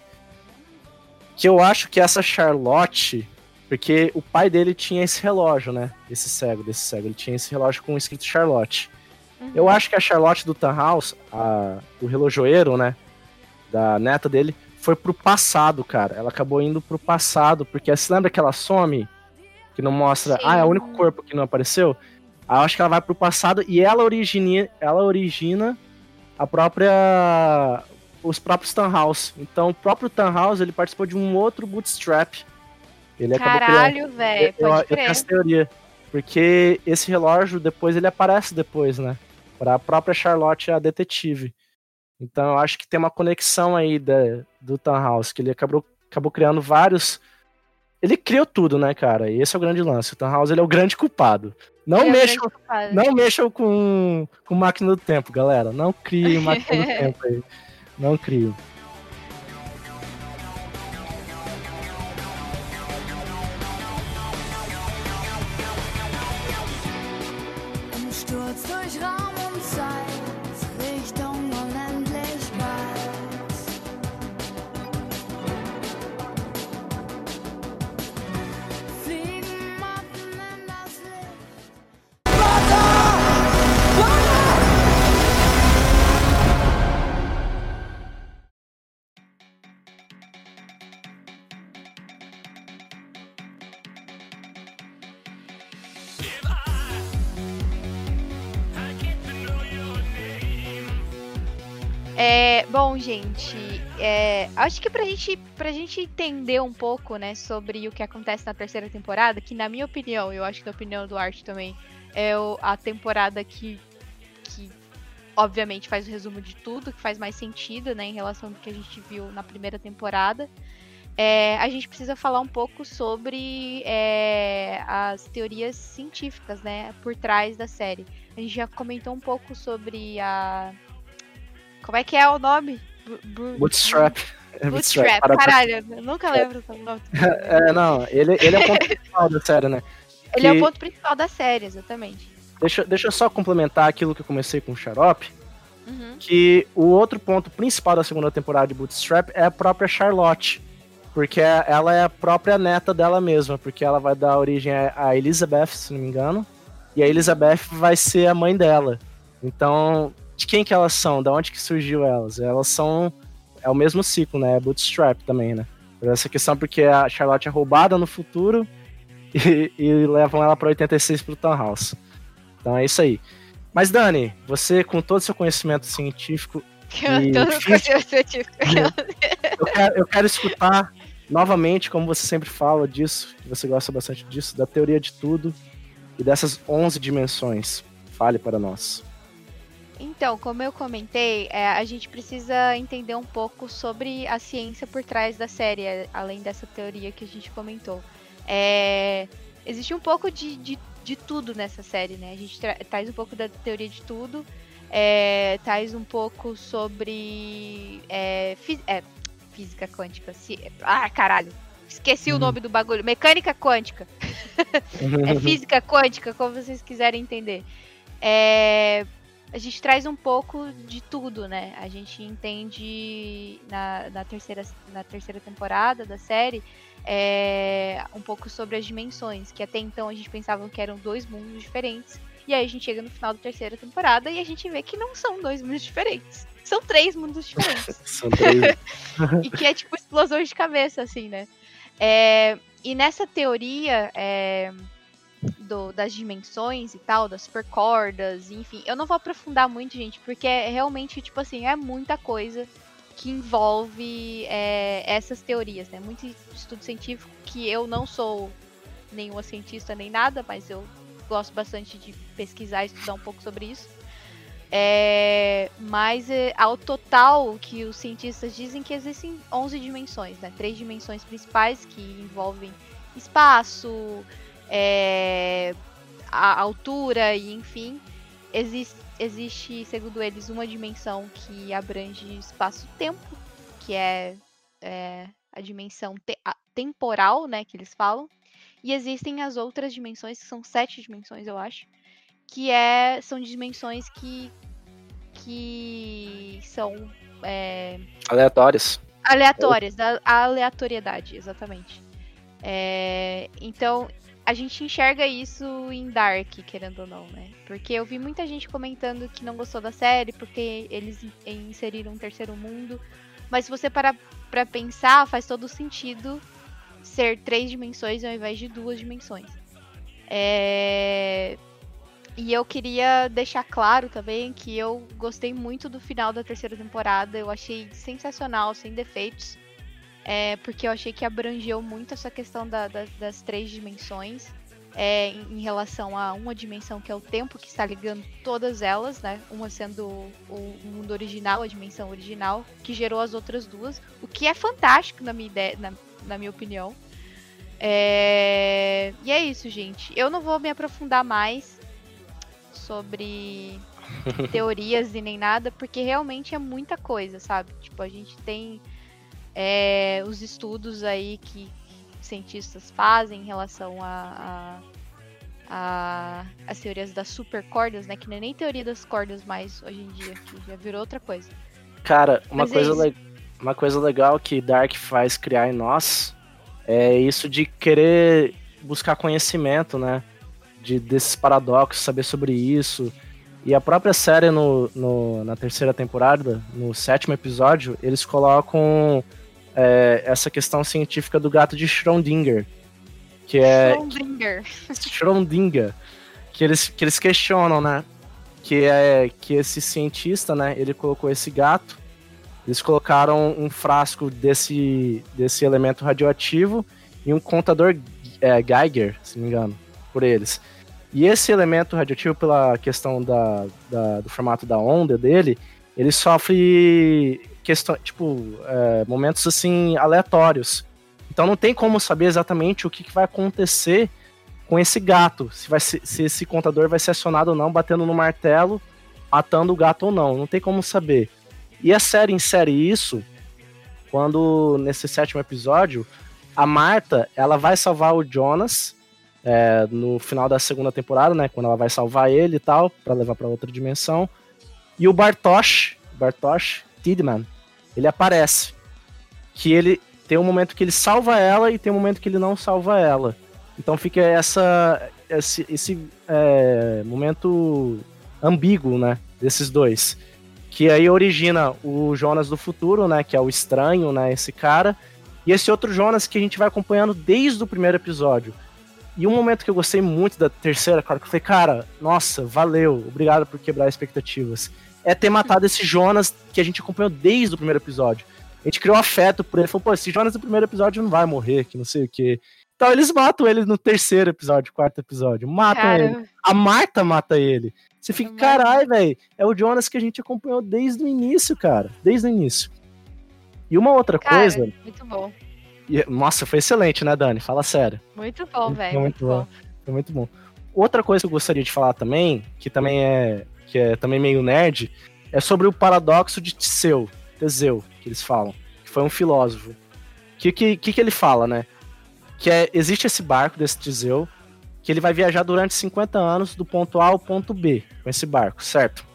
Que eu acho que essa Charlotte, porque o pai dele tinha esse relógio, né? Esse cego, desse cego, ele tinha esse relógio com escrito Charlotte. Uhum. Eu acho que a Charlotte do Townhouse, a, o relojoeiro, né? Da neta dele, foi pro passado, cara. Ela acabou indo pro passado, porque você lembra que ela some? Que não mostra. Sim. Ah, é o único corpo que não apareceu? Aí eu acho que ela vai pro passado e ela origina, ela origina a própria. os próprios House. Então o próprio House ele participou de um outro bootstrap. Ele Caralho, velho. Eu, eu, essa teoria. Porque esse relógio depois ele aparece depois, né? Pra própria Charlotte, a detetive. Então eu acho que tem uma conexão aí da, do House que ele acabou, acabou criando vários. Ele criou tudo, né, cara? E esse é o grande lance. O House ele é o grande culpado. Não ele mexam, é não mexam com, com máquina do tempo, galera. Não crie máquina do tempo aí. Não crie. Gente, é, acho que pra gente, pra gente entender um pouco, né, sobre o que acontece na terceira temporada, que na minha opinião, eu acho que na opinião do Art também, é o, a temporada que, que, obviamente, faz o resumo de tudo, que faz mais sentido, né, em relação ao que a gente viu na primeira temporada. É, a gente precisa falar um pouco sobre é, as teorias científicas, né, por trás da série. A gente já comentou um pouco sobre a. Como é que é o nome? Bootstrap. Bootstrap, caralho, eu nunca lembro o nome. É, não, ele, ele é o ponto principal da série, né? Ele que... é o ponto principal da série, exatamente. Deixa, deixa eu só complementar aquilo que eu comecei com o Xarope. Uhum. Que o outro ponto principal da segunda temporada de Bootstrap é a própria Charlotte porque ela é a própria neta dela mesma, porque ela vai dar origem a Elizabeth, se não me engano, e a Elizabeth vai ser a mãe dela. Então, de quem que elas são? Da onde que surgiu elas? Elas são é o mesmo ciclo, né? É bootstrap também, né? Por essa questão porque a Charlotte é roubada no futuro e, e levam ela para 86 pro Townhouse. Então é isso aí. Mas Dani, você com todo o seu conhecimento científico todo conhecimento científico. eu, quero, eu quero escutar novamente, como você sempre fala disso, que você gosta bastante disso, da teoria de tudo e dessas 11 dimensões. Fale para nós. Então, como eu comentei, é, a gente precisa entender um pouco sobre a ciência por trás da série, é, além dessa teoria que a gente comentou. É, existe um pouco de, de, de, tudo nessa série, né? A gente tra traz um pouco da teoria de tudo, é, traz um pouco sobre é, é física quântica. Ah, caralho. Esqueci uhum. o nome do bagulho. Mecânica quântica. é física quântica, como vocês quiserem entender. É... A gente traz um pouco de tudo, né? A gente entende na, na, terceira, na terceira temporada da série é... um pouco sobre as dimensões, que até então a gente pensava que eram dois mundos diferentes. E aí a gente chega no final da terceira temporada e a gente vê que não são dois mundos diferentes. São três mundos diferentes. São três. e que é tipo explosão de cabeça, assim, né? É, e nessa teoria é, do, das dimensões e tal, das supercordas, enfim, eu não vou aprofundar muito, gente, porque é realmente, tipo assim, é muita coisa que envolve é, essas teorias, né? Muito estudo científico que eu não sou nenhuma cientista nem nada, mas eu gosto bastante de pesquisar e estudar um pouco sobre isso. É, mas é, ao total que os cientistas dizem que existem 11 dimensões, né? Três dimensões principais que envolvem espaço, é, a altura e enfim. Existe, existe, segundo eles, uma dimensão que abrange espaço-tempo, que é, é, a dimensão te a temporal, né? Que eles falam. E existem as outras dimensões, que são sete dimensões, eu acho, que é, são dimensões que, que são é, aleatórias. Aleatórias, da aleatoriedade, exatamente. É, então, a gente enxerga isso em Dark, querendo ou não, né? Porque eu vi muita gente comentando que não gostou da série porque eles inseriram um terceiro mundo. Mas se você parar pra pensar, faz todo sentido ser três dimensões ao invés de duas dimensões. É... E eu queria deixar claro também que eu gostei muito do final da terceira temporada. Eu achei sensacional, sem defeitos. É, porque eu achei que abrangeu muito essa questão da, da, das três dimensões. É, em, em, relação a uma dimensão que é o tempo que está ligando todas elas, né? Uma sendo o, o, mundo original, a dimensão original, que gerou as outras duas, o que é fantástico na minha ideia, na, na minha opinião. É... E é isso, gente. Eu não vou me aprofundar mais sobre teorias e nem nada, porque realmente é muita coisa, sabe? Tipo, a gente tem é, os estudos aí que cientistas fazem em relação a, a, a, as teorias das supercordas, né? Que não é nem teoria das cordas mais hoje em dia, que já virou outra coisa. Cara, uma, é coisa, é uma coisa legal que Dark faz criar em nós é isso de querer buscar conhecimento, né? de, desses paradoxos, saber sobre isso. E a própria série no, no na terceira temporada, no sétimo episódio, eles colocam é, essa questão científica do gato de Schrödinger. Que é. Schrödinger. Schrödinger. Que eles, que eles questionam, né? Que é que esse cientista, né? Ele colocou esse gato. Eles colocaram um frasco desse, desse elemento radioativo e um contador é, Geiger, se não me engano, por eles. E esse elemento radioativo, pela questão da, da do formato da onda dele, ele sofre questão, tipo, é, momentos assim aleatórios. Então não tem como saber exatamente o que, que vai acontecer com esse gato, se, vai se, se esse contador vai ser acionado ou não, batendo no martelo, matando o gato ou não. Não tem como saber. E a série insere isso quando, nesse sétimo episódio, a Marta ela vai salvar o Jonas é, no final da segunda temporada, né? Quando ela vai salvar ele e tal, para levar para outra dimensão. E o Bartosz, Bartosz Tidman, ele aparece. Que ele tem um momento que ele salva ela e tem um momento que ele não salva ela. Então fica essa, esse, esse é, momento ambíguo, né? Desses dois. Que aí origina o Jonas do futuro, né? Que é o estranho, né? Esse cara. E esse outro Jonas que a gente vai acompanhando desde o primeiro episódio. E um momento que eu gostei muito da terceira, cara, que eu falei, cara, nossa, valeu, obrigado por quebrar expectativas. É ter matado esse Jonas que a gente acompanhou desde o primeiro episódio. A gente criou afeto por ele. Falou, pô, esse Jonas do primeiro episódio não vai morrer, que não sei o quê. Então eles matam ele no terceiro episódio, quarto episódio. Matam Cara. ele. A Marta mata ele. Você fica, caralho, velho. É o Jonas que a gente acompanhou desde o início, cara. Desde o início. E uma outra cara, coisa. Muito bom. E, nossa, foi excelente, né, Dani? Fala sério. Muito bom, velho. Foi muito, bom. bom. Foi muito bom. Outra coisa que eu gostaria de falar também, que também é, que é também meio nerd, é sobre o paradoxo de Teseu, Teseu, que eles falam, que foi um filósofo. O que, que, que, ele fala, né? que é, existe esse barco desse Teseu, que ele vai viajar durante 50 anos do ponto A ao ponto B com esse barco, certo?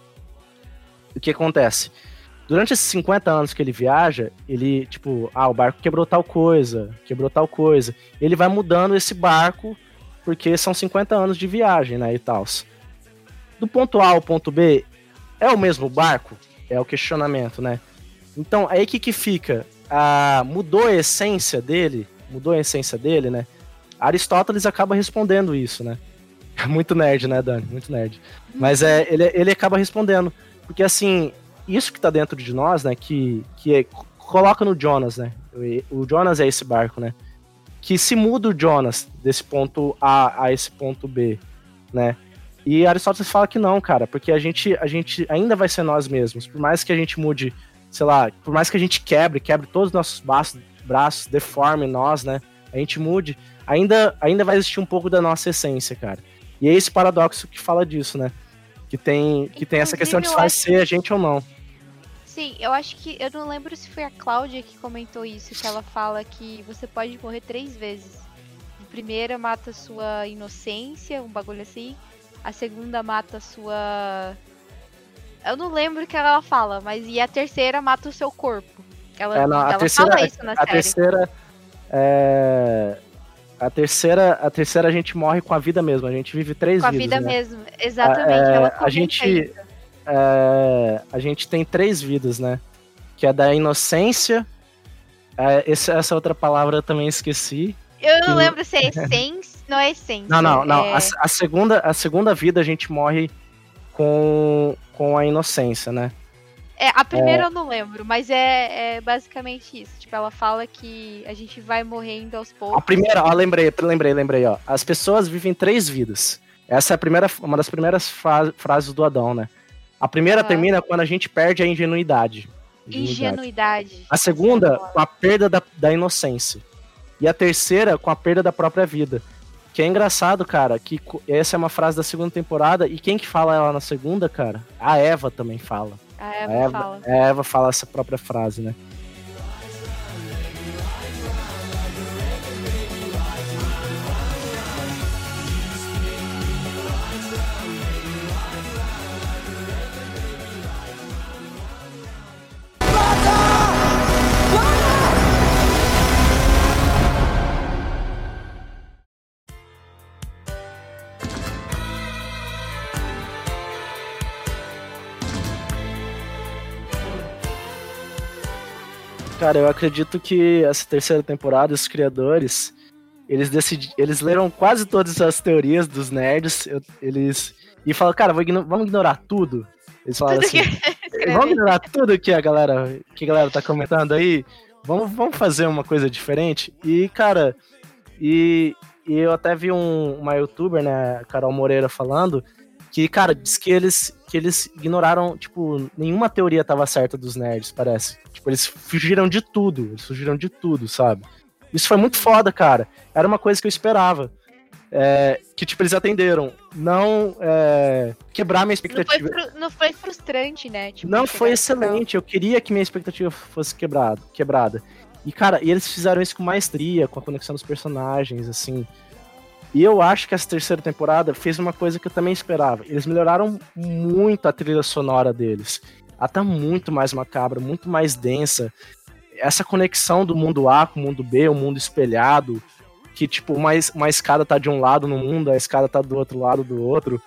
O que acontece? Durante esses 50 anos que ele viaja, ele, tipo, ah, o barco quebrou tal coisa, quebrou tal coisa. Ele vai mudando esse barco, porque são 50 anos de viagem, né, e tal. Do ponto A ao ponto B, é o mesmo barco? É o questionamento, né? Então, aí que que fica? Ah, mudou a essência dele? mudou a essência dele, né? Aristóteles acaba respondendo isso, né? Muito nerd, né, Dani? Muito nerd. Mas é, ele, ele acaba respondendo. Porque, assim, isso que tá dentro de nós, né, que, que é, coloca no Jonas, né? O Jonas é esse barco, né? Que se muda o Jonas desse ponto A a esse ponto B, né? E Aristóteles fala que não, cara, porque a gente, a gente ainda vai ser nós mesmos. Por mais que a gente mude, sei lá, por mais que a gente quebre, quebre todos os nossos braços, braços, deforme nós, né? A gente mude, ainda, ainda vai existir um pouco da nossa essência, cara. E é esse paradoxo que fala disso, né? Que tem, que tem essa questão de se faz ser a gente ou não. Sim, eu acho que. Eu não lembro se foi a Cláudia que comentou isso, que ela fala que você pode morrer três vezes. A primeira mata a sua inocência, um bagulho assim. A segunda mata a sua. Eu não lembro o que ela fala, mas e a terceira mata o seu corpo. Ela, é, não, ela terceira, fala isso na a série. Terceira, é, a terceira, a terceira a gente morre com a vida mesmo. A gente vive três com vidas. Com a vida né? mesmo, exatamente. É, a gente, é, a gente tem três vidas, né? Que é da inocência. É, essa outra palavra eu também esqueci. Eu não que... lembro se é essência. Não é essência. Não, não, não. É... A, a, segunda, a segunda vida a gente morre com, com a inocência, né? É, a primeira é... eu não lembro, mas é, é, basicamente isso. Tipo, ela fala que a gente vai morrendo aos poucos. A primeira, ó, lembrei, lembrei, lembrei, ó. As pessoas vivem três vidas. Essa é a primeira, uma das primeiras fra frases do Adão, né? A primeira uhum. termina quando a gente perde a ingenuidade. Ingenuidade. ingenuidade. A segunda, com a perda da, da inocência. E a terceira, com a perda da própria vida. Que é engraçado, cara, que essa é uma frase da segunda temporada, e quem que fala ela na segunda, cara? A Eva também fala. A Eva, a Eva fala. A Eva fala essa própria frase, né? Cara, eu acredito que essa terceira temporada, os criadores, eles decidi, eles leram quase todas as teorias dos nerds, eu, eles e falaram, cara, vamos ignorar tudo. Eles falaram assim, vamos ignorar tudo que a galera, que a galera tá comentando aí, vamos, vamos fazer uma coisa diferente. E, cara, e, e eu até vi um, uma youtuber, né, Carol Moreira, falando que, cara, diz que eles, que eles ignoraram, tipo, nenhuma teoria tava certa dos nerds, parece. Tipo, eles fugiram de tudo, eles fugiram de tudo, sabe? Isso foi muito foda, cara. Era uma coisa que eu esperava. É, que, tipo, eles atenderam. Não é, quebrar minha expectativa. Não foi, não foi frustrante, né? Tipo, não, foi excelente. Eu queria que minha expectativa fosse quebrado, quebrada. E, cara, e eles fizeram isso com maestria, com a conexão dos personagens, assim. E eu acho que essa terceira temporada fez uma coisa que eu também esperava. Eles melhoraram muito a trilha sonora deles. Ela tá muito mais macabra, muito mais densa. Essa conexão do mundo A com o mundo B, o mundo espelhado, que tipo, uma, uma escada tá de um lado no mundo, a escada tá do outro lado do outro.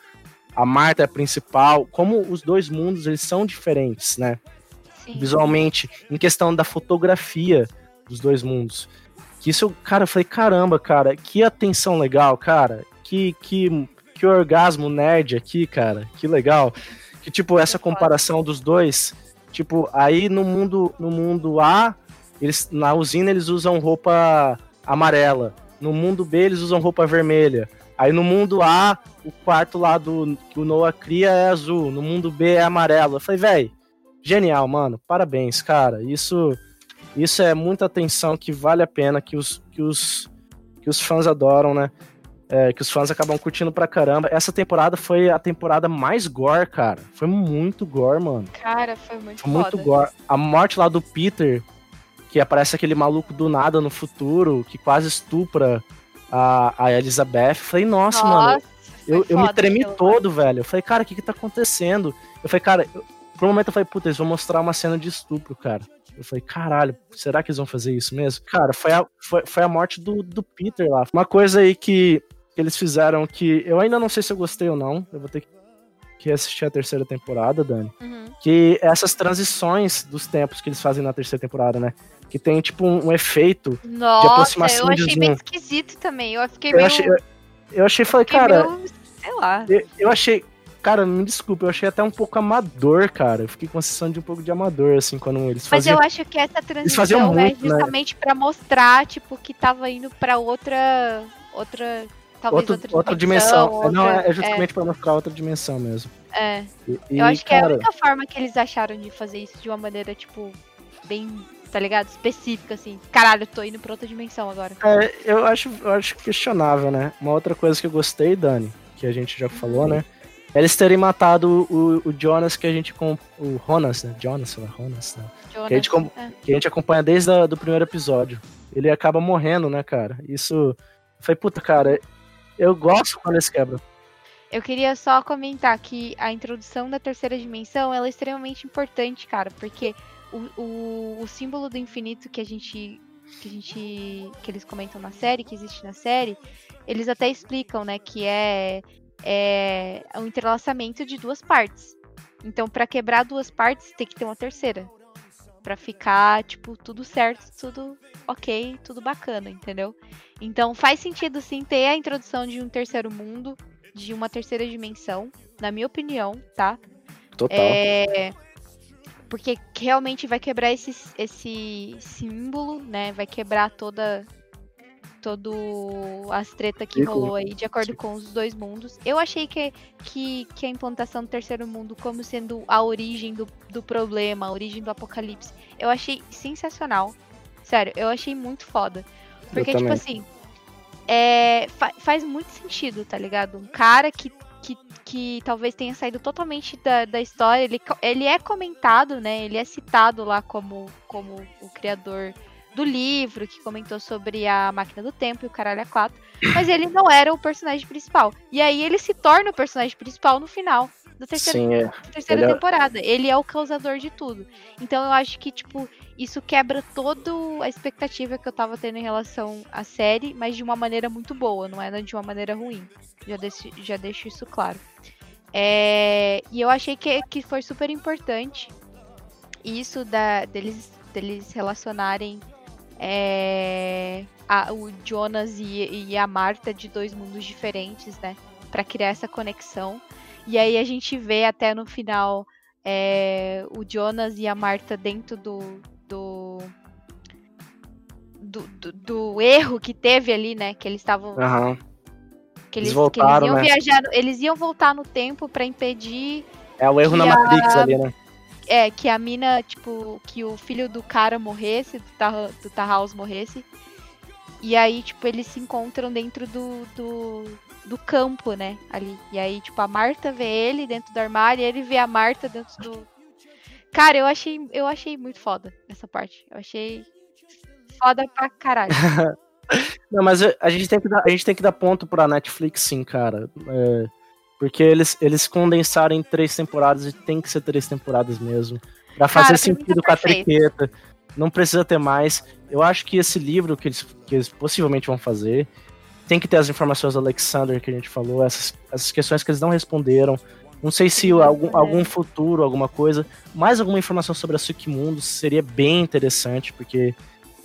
A Marta é a principal. Como os dois mundos eles são diferentes, né? Sim. Visualmente, em questão da fotografia dos dois mundos. Que isso, cara, eu falei, caramba, cara, que atenção legal, cara. Que, que, que orgasmo nerd aqui, cara. Que legal. Que, tipo, essa comparação dos dois. Tipo, aí no mundo, no mundo A, eles, na usina eles usam roupa amarela. No mundo B, eles usam roupa vermelha. Aí no mundo A, o quarto lá do que o Noah cria é azul. No mundo B é amarelo. Eu falei, velho, genial, mano. Parabéns, cara. Isso isso é muita atenção que vale a pena, que os, que os, que os fãs adoram, né? É, que os fãs acabam curtindo pra caramba. Essa temporada foi a temporada mais gore, cara. Foi muito gore, mano. Cara, foi muito foi muito gore. A morte lá do Peter, que aparece aquele maluco do nada no futuro, que quase estupra a, a Elizabeth. Falei, nossa, nossa mano. Eu, eu me tremi todo, velho. Eu falei, cara, o que que tá acontecendo? Eu falei, cara, eu, por um momento eu falei, puta, eles vão mostrar uma cena de estupro, cara. Eu falei, caralho, será que eles vão fazer isso mesmo? Cara, foi a, foi, foi a morte do, do Peter lá. Uma coisa aí que, que eles fizeram que eu ainda não sei se eu gostei ou não. Eu vou ter que assistir a terceira temporada, Dani. Uhum. Que essas transições dos tempos que eles fazem na terceira temporada, né? Que tem, tipo, um, um efeito Nossa, de aproximação eu achei bem esquisito também. Eu fiquei eu meio... Achei, eu, eu achei, falei, cara... Meio, sei lá. Eu, eu achei, Cara, me desculpa, eu achei até um pouco amador, cara. Eu fiquei com a sensação de um pouco de amador, assim, quando eles faziam. Mas eu acho que essa transição é muito, é justamente né? para mostrar, tipo, que tava indo para outra. outra. Talvez outra, outra, outra dimensão. Outra, Não, é justamente é. para mostrar outra dimensão mesmo. É. E, eu acho que é a única forma que eles acharam de fazer isso de uma maneira, tipo, bem tá ligado? Específica, assim. Caralho, tô indo pra outra dimensão agora. É, eu acho, eu acho questionável, né? Uma outra coisa que eu gostei, Dani, que a gente já falou, né? Eles terem matado o, o Jonas que a gente. Com, o Jonas, né? Jonas, ou Jonas, né? Jonas, que, a gente, é. que a gente acompanha desde o do primeiro episódio. Ele acaba morrendo, né, cara? Isso. Foi, puta, cara, eu gosto quando eles quebram. Eu queria só comentar que a introdução da terceira dimensão ela é extremamente importante, cara, porque o, o, o símbolo do infinito que a gente que a gente que eles comentam na série, que existe na série, eles até explicam, né, que é é um entrelaçamento de duas partes. Então, para quebrar duas partes, tem que ter uma terceira. Para ficar, tipo, tudo certo, tudo ok, tudo bacana, entendeu? Então, faz sentido, sim, ter a introdução de um terceiro mundo, de uma terceira dimensão, na minha opinião, tá? Total. É... Porque realmente vai quebrar esse, esse símbolo, né? Vai quebrar toda todo as treta que rolou aí, de acordo com os dois mundos. Eu achei que, que, que a implantação do terceiro mundo como sendo a origem do, do problema, a origem do apocalipse, eu achei sensacional. Sério, eu achei muito foda. Porque, tipo assim, é, fa faz muito sentido, tá ligado? Um cara que, que, que talvez tenha saído totalmente da, da história, ele, ele é comentado, né? Ele é citado lá como, como o criador do livro, que comentou sobre a máquina do tempo e o caralho a quatro. Mas ele não era o personagem principal. E aí ele se torna o personagem principal no final da terceira, Sim, é. terceira ele temporada. É... Ele é o causador de tudo. Então eu acho que, tipo, isso quebra toda a expectativa que eu tava tendo em relação à série, mas de uma maneira muito boa, não é de uma maneira ruim. Já deixo, já deixo isso claro. É... E eu achei que, que foi super importante isso da, deles, deles relacionarem é, a, o Jonas e, e, a Marta de dois mundos diferentes, né? Para criar essa conexão. E aí a gente vê até no final é, o Jonas e a Marta dentro do, do do, do, do erro que teve ali, né? Que eles estavam. Aham. Que eles, Eles voltaram, que eles iam né? viajar. Eles iam voltar no tempo pra impedir É o erro na a- Matrix ali, né? É, que a mina, tipo, que o filho do cara morresse, do, Tar do Tarhaus morresse. E aí, tipo, eles se encontram dentro do, do, do campo, né? Ali. E aí, tipo, a Marta vê ele dentro do armário e ele vê a Marta dentro do. Cara, eu achei, eu achei muito foda essa parte. Eu achei foda pra caralho. Não, mas a gente tem que dar, a gente tem que dar ponto pra Netflix, sim, cara. É, porque eles, eles condensaram em três temporadas e tem que ser três temporadas mesmo. Pra fazer mim sentido com a triqueta. Não precisa ter mais. Eu acho que esse livro que eles, que eles possivelmente vão fazer tem que ter as informações do Alexander que a gente falou, essas, essas questões que eles não responderam. Não sei se algum, responderam. algum futuro, alguma coisa. Mais alguma informação sobre a Sukimundo seria bem interessante, porque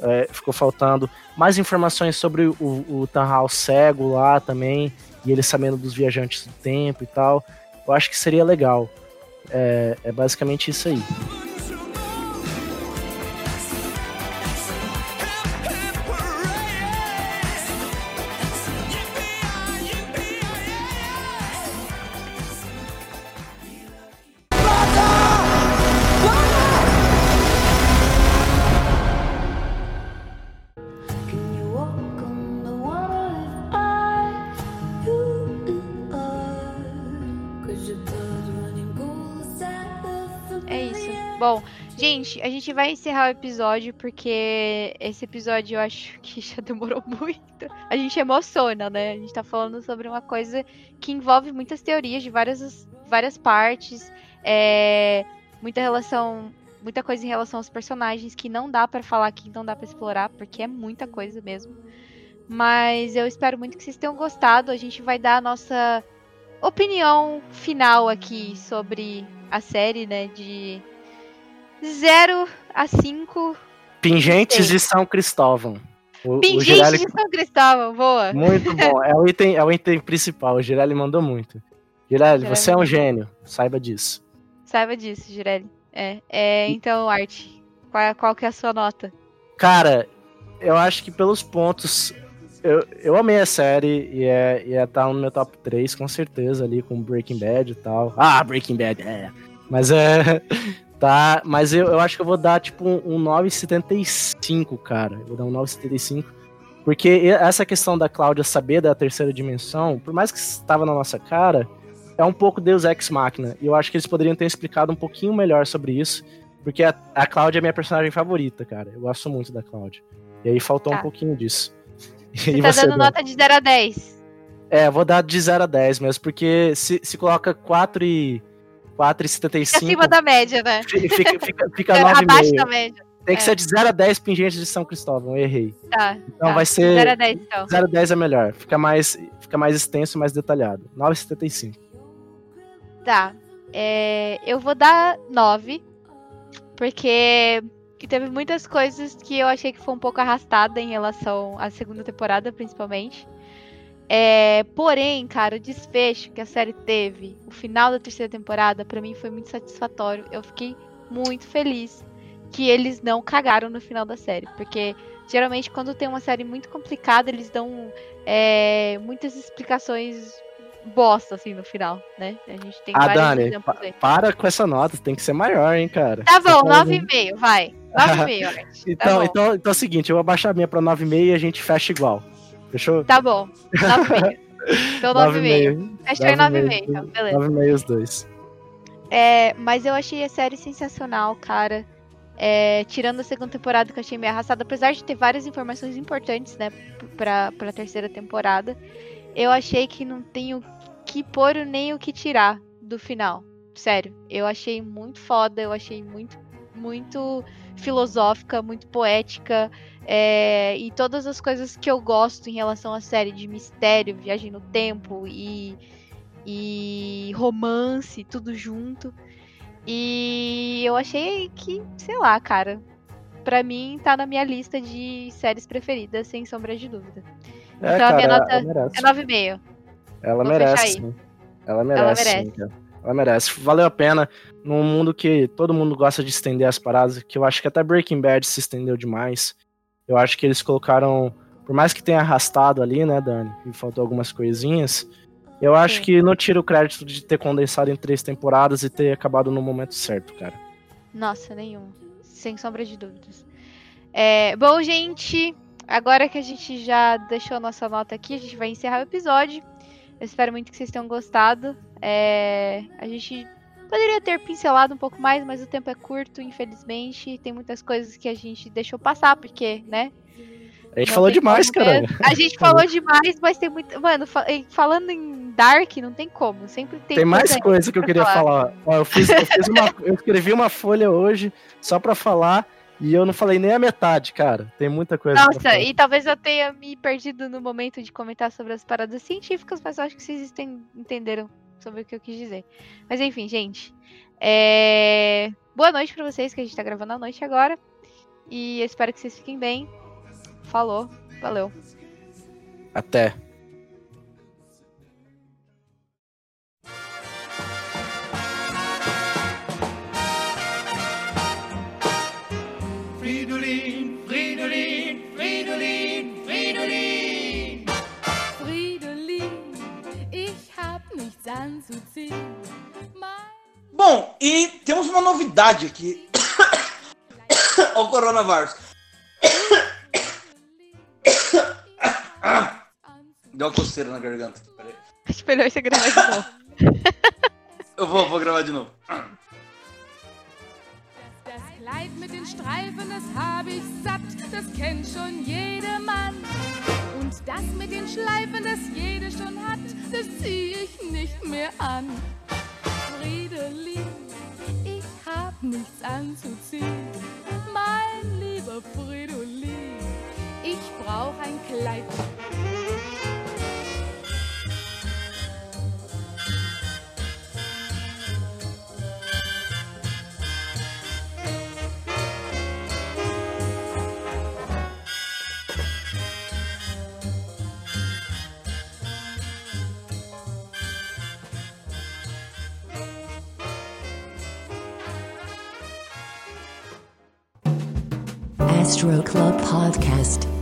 é, ficou faltando. Mais informações sobre o, o Tanhal cego lá também, e ele sabendo dos viajantes do tempo e tal. Eu acho que seria legal. É, é basicamente isso aí. Gente, a gente vai encerrar o episódio porque esse episódio eu acho que já demorou muito. A gente emociona, né? A gente tá falando sobre uma coisa que envolve muitas teorias de várias, várias partes, é, muita relação, muita coisa em relação aos personagens que não dá pra falar aqui, não dá pra explorar, porque é muita coisa mesmo. Mas eu espero muito que vocês tenham gostado. A gente vai dar a nossa opinião final aqui sobre a série, né? De 0 a 5. Pingentes de São Cristóvão. O, o Pingente Girelli- de São Cristóvão, boa. Muito bom. É o item, é o item principal. O Girelli mandou muito. Girelli, Girelli você é um gênio. Saiba disso. Saiba disso, Girelli. É, é, então, Art, qual, é- qual que é a sua nota? Cara, eu acho que pelos pontos. Eu, eu amei a série e é, ia estar no meu top 3, com certeza, ali com Breaking Bad e tal. Ah, Breaking Bad, é. Mas é. Tá, mas eu, eu acho que eu vou dar tipo um, um 9,75, cara. Eu vou dar um 9,75. Porque essa questão da Cláudia saber da terceira dimensão, por mais que estava na nossa cara, é um pouco Deus Ex Machina. E eu acho que eles poderiam ter explicado um pouquinho melhor sobre isso. Porque a, a Cláudia é minha personagem favorita, cara. Eu gosto muito da Cláudia. E aí faltou Tá. um pouquinho disso. Você e tá você, dando Dan? nota de 0 a 10. É, vou dar de 0 a 10 mesmo, porque se, se coloca 4 e. 4,75. Fica acima da média, né? fi- Fica, fica, fica É, abaixo da 9,5. média. Tem que é. ser de 0 a 10 pingentes de São Cristóvão, eu errei. Tá. Então tá. vai ser- 0 a 10, então. 0 a 10 é melhor, fica mais, fica mais extenso e mais detalhado. 9,75. Tá. É, eu vou dar 9. Porque que teve muitas coisas que eu achei que foi um pouco arrastada em relação à segunda temporada, principalmente. É, porém, cara, o desfecho que a série teve, o final da terceira temporada, pra mim foi muito satisfatório. Eu fiquei muito feliz que eles não cagaram no final da série. Porque geralmente quando tem uma série muito complicada, eles dão é, muitas explicações bosta, assim, no final, né? A gente tem Ah, vários Dani, exemplos pa- aí. para com essa nota, tem que ser maior, hein, cara. Tá bom, Você tá- 9,5, vai. 9,5, Art. Então, bom. então, então é o seguinte, eu vou abaixar a minha pra 9,5 e a gente fecha igual. Fechou? Tá bom, 9,5. Então 9,5. Fechou em 9,5, então, beleza. 9,5 os dois. É, mas eu achei a série sensacional, cara. É, tirando a segunda temporada que eu achei meio arrastada, apesar de ter várias informações importantes, né, pra, pra terceira temporada, eu achei que não tem o que pôr nem o que tirar do final. Sério, eu achei muito foda, eu achei muito, muito filosófica, muito poética, é, e todas as coisas que eu gosto em relação à série de mistério, viagem no tempo e, e romance, tudo junto. E eu achei que, sei lá, cara, pra mim tá na minha lista de séries preferidas, sem sombra de dúvida. É, Então a minha cara, nota ela. É 9,5. Ela Vou merece. Ela merece, sim, merece. cara. Ela merece. Valeu a pena. Num mundo que todo mundo gosta de estender as paradas, que eu acho que até Breaking Bad se estendeu demais. Eu acho que eles colocaram, por mais que tenha arrastado ali, né, Dani, e faltou algumas coisinhas, eu acho Sim. que não tira o crédito de ter condensado em três temporadas e ter acabado no momento certo, cara. Nossa, nenhum. Sem sombra de dúvidas. É, bom, gente, agora que a gente já deixou a nossa nota aqui, a gente vai encerrar o episódio. Eu espero muito que vocês tenham gostado. É, a gente poderia ter pincelado um pouco mais, mas o tempo é curto, infelizmente. Tem muitas coisas que a gente deixou passar, porque, né? A gente Não falou demais, como cara. A gente falou demais, mas tem muito. Mano, falando em Dark, não tem como. Sempre tem, Tem mais coisa que eu queria falar. falar. Eu, fiz, eu, fiz uma, eu escrevi uma folha hoje só pra falar e eu não falei nem a metade, cara. Tem muita coisa Nossa, e talvez eu tenha me perdido no momento de comentar sobre as paradas científicas, mas eu acho que vocês enten- entenderam sobre o que eu quis dizer. Mas enfim, gente. é, Boa noite pra vocês, que a gente tá gravando à noite agora. E espero que vocês fiquem bem. Falou, valeu. Até. Bom, e temos uma novidade aqui. Olha o coronavírus. Deu uma coceira na garganta. Peraí. Acho melhor você gravar de novo. Eu vou, vou gravar de novo. Das Kleid mit den Streifen, das hab ich satt, das kennt schon jedermann. Das mit den Schleifen, das jede schon hat, das zieh ich nicht mehr an. Fridolin, ich hab nichts anzuziehen. Mein lieber Fridolin, ich brauch ein Kleid. Astro Club Podcast.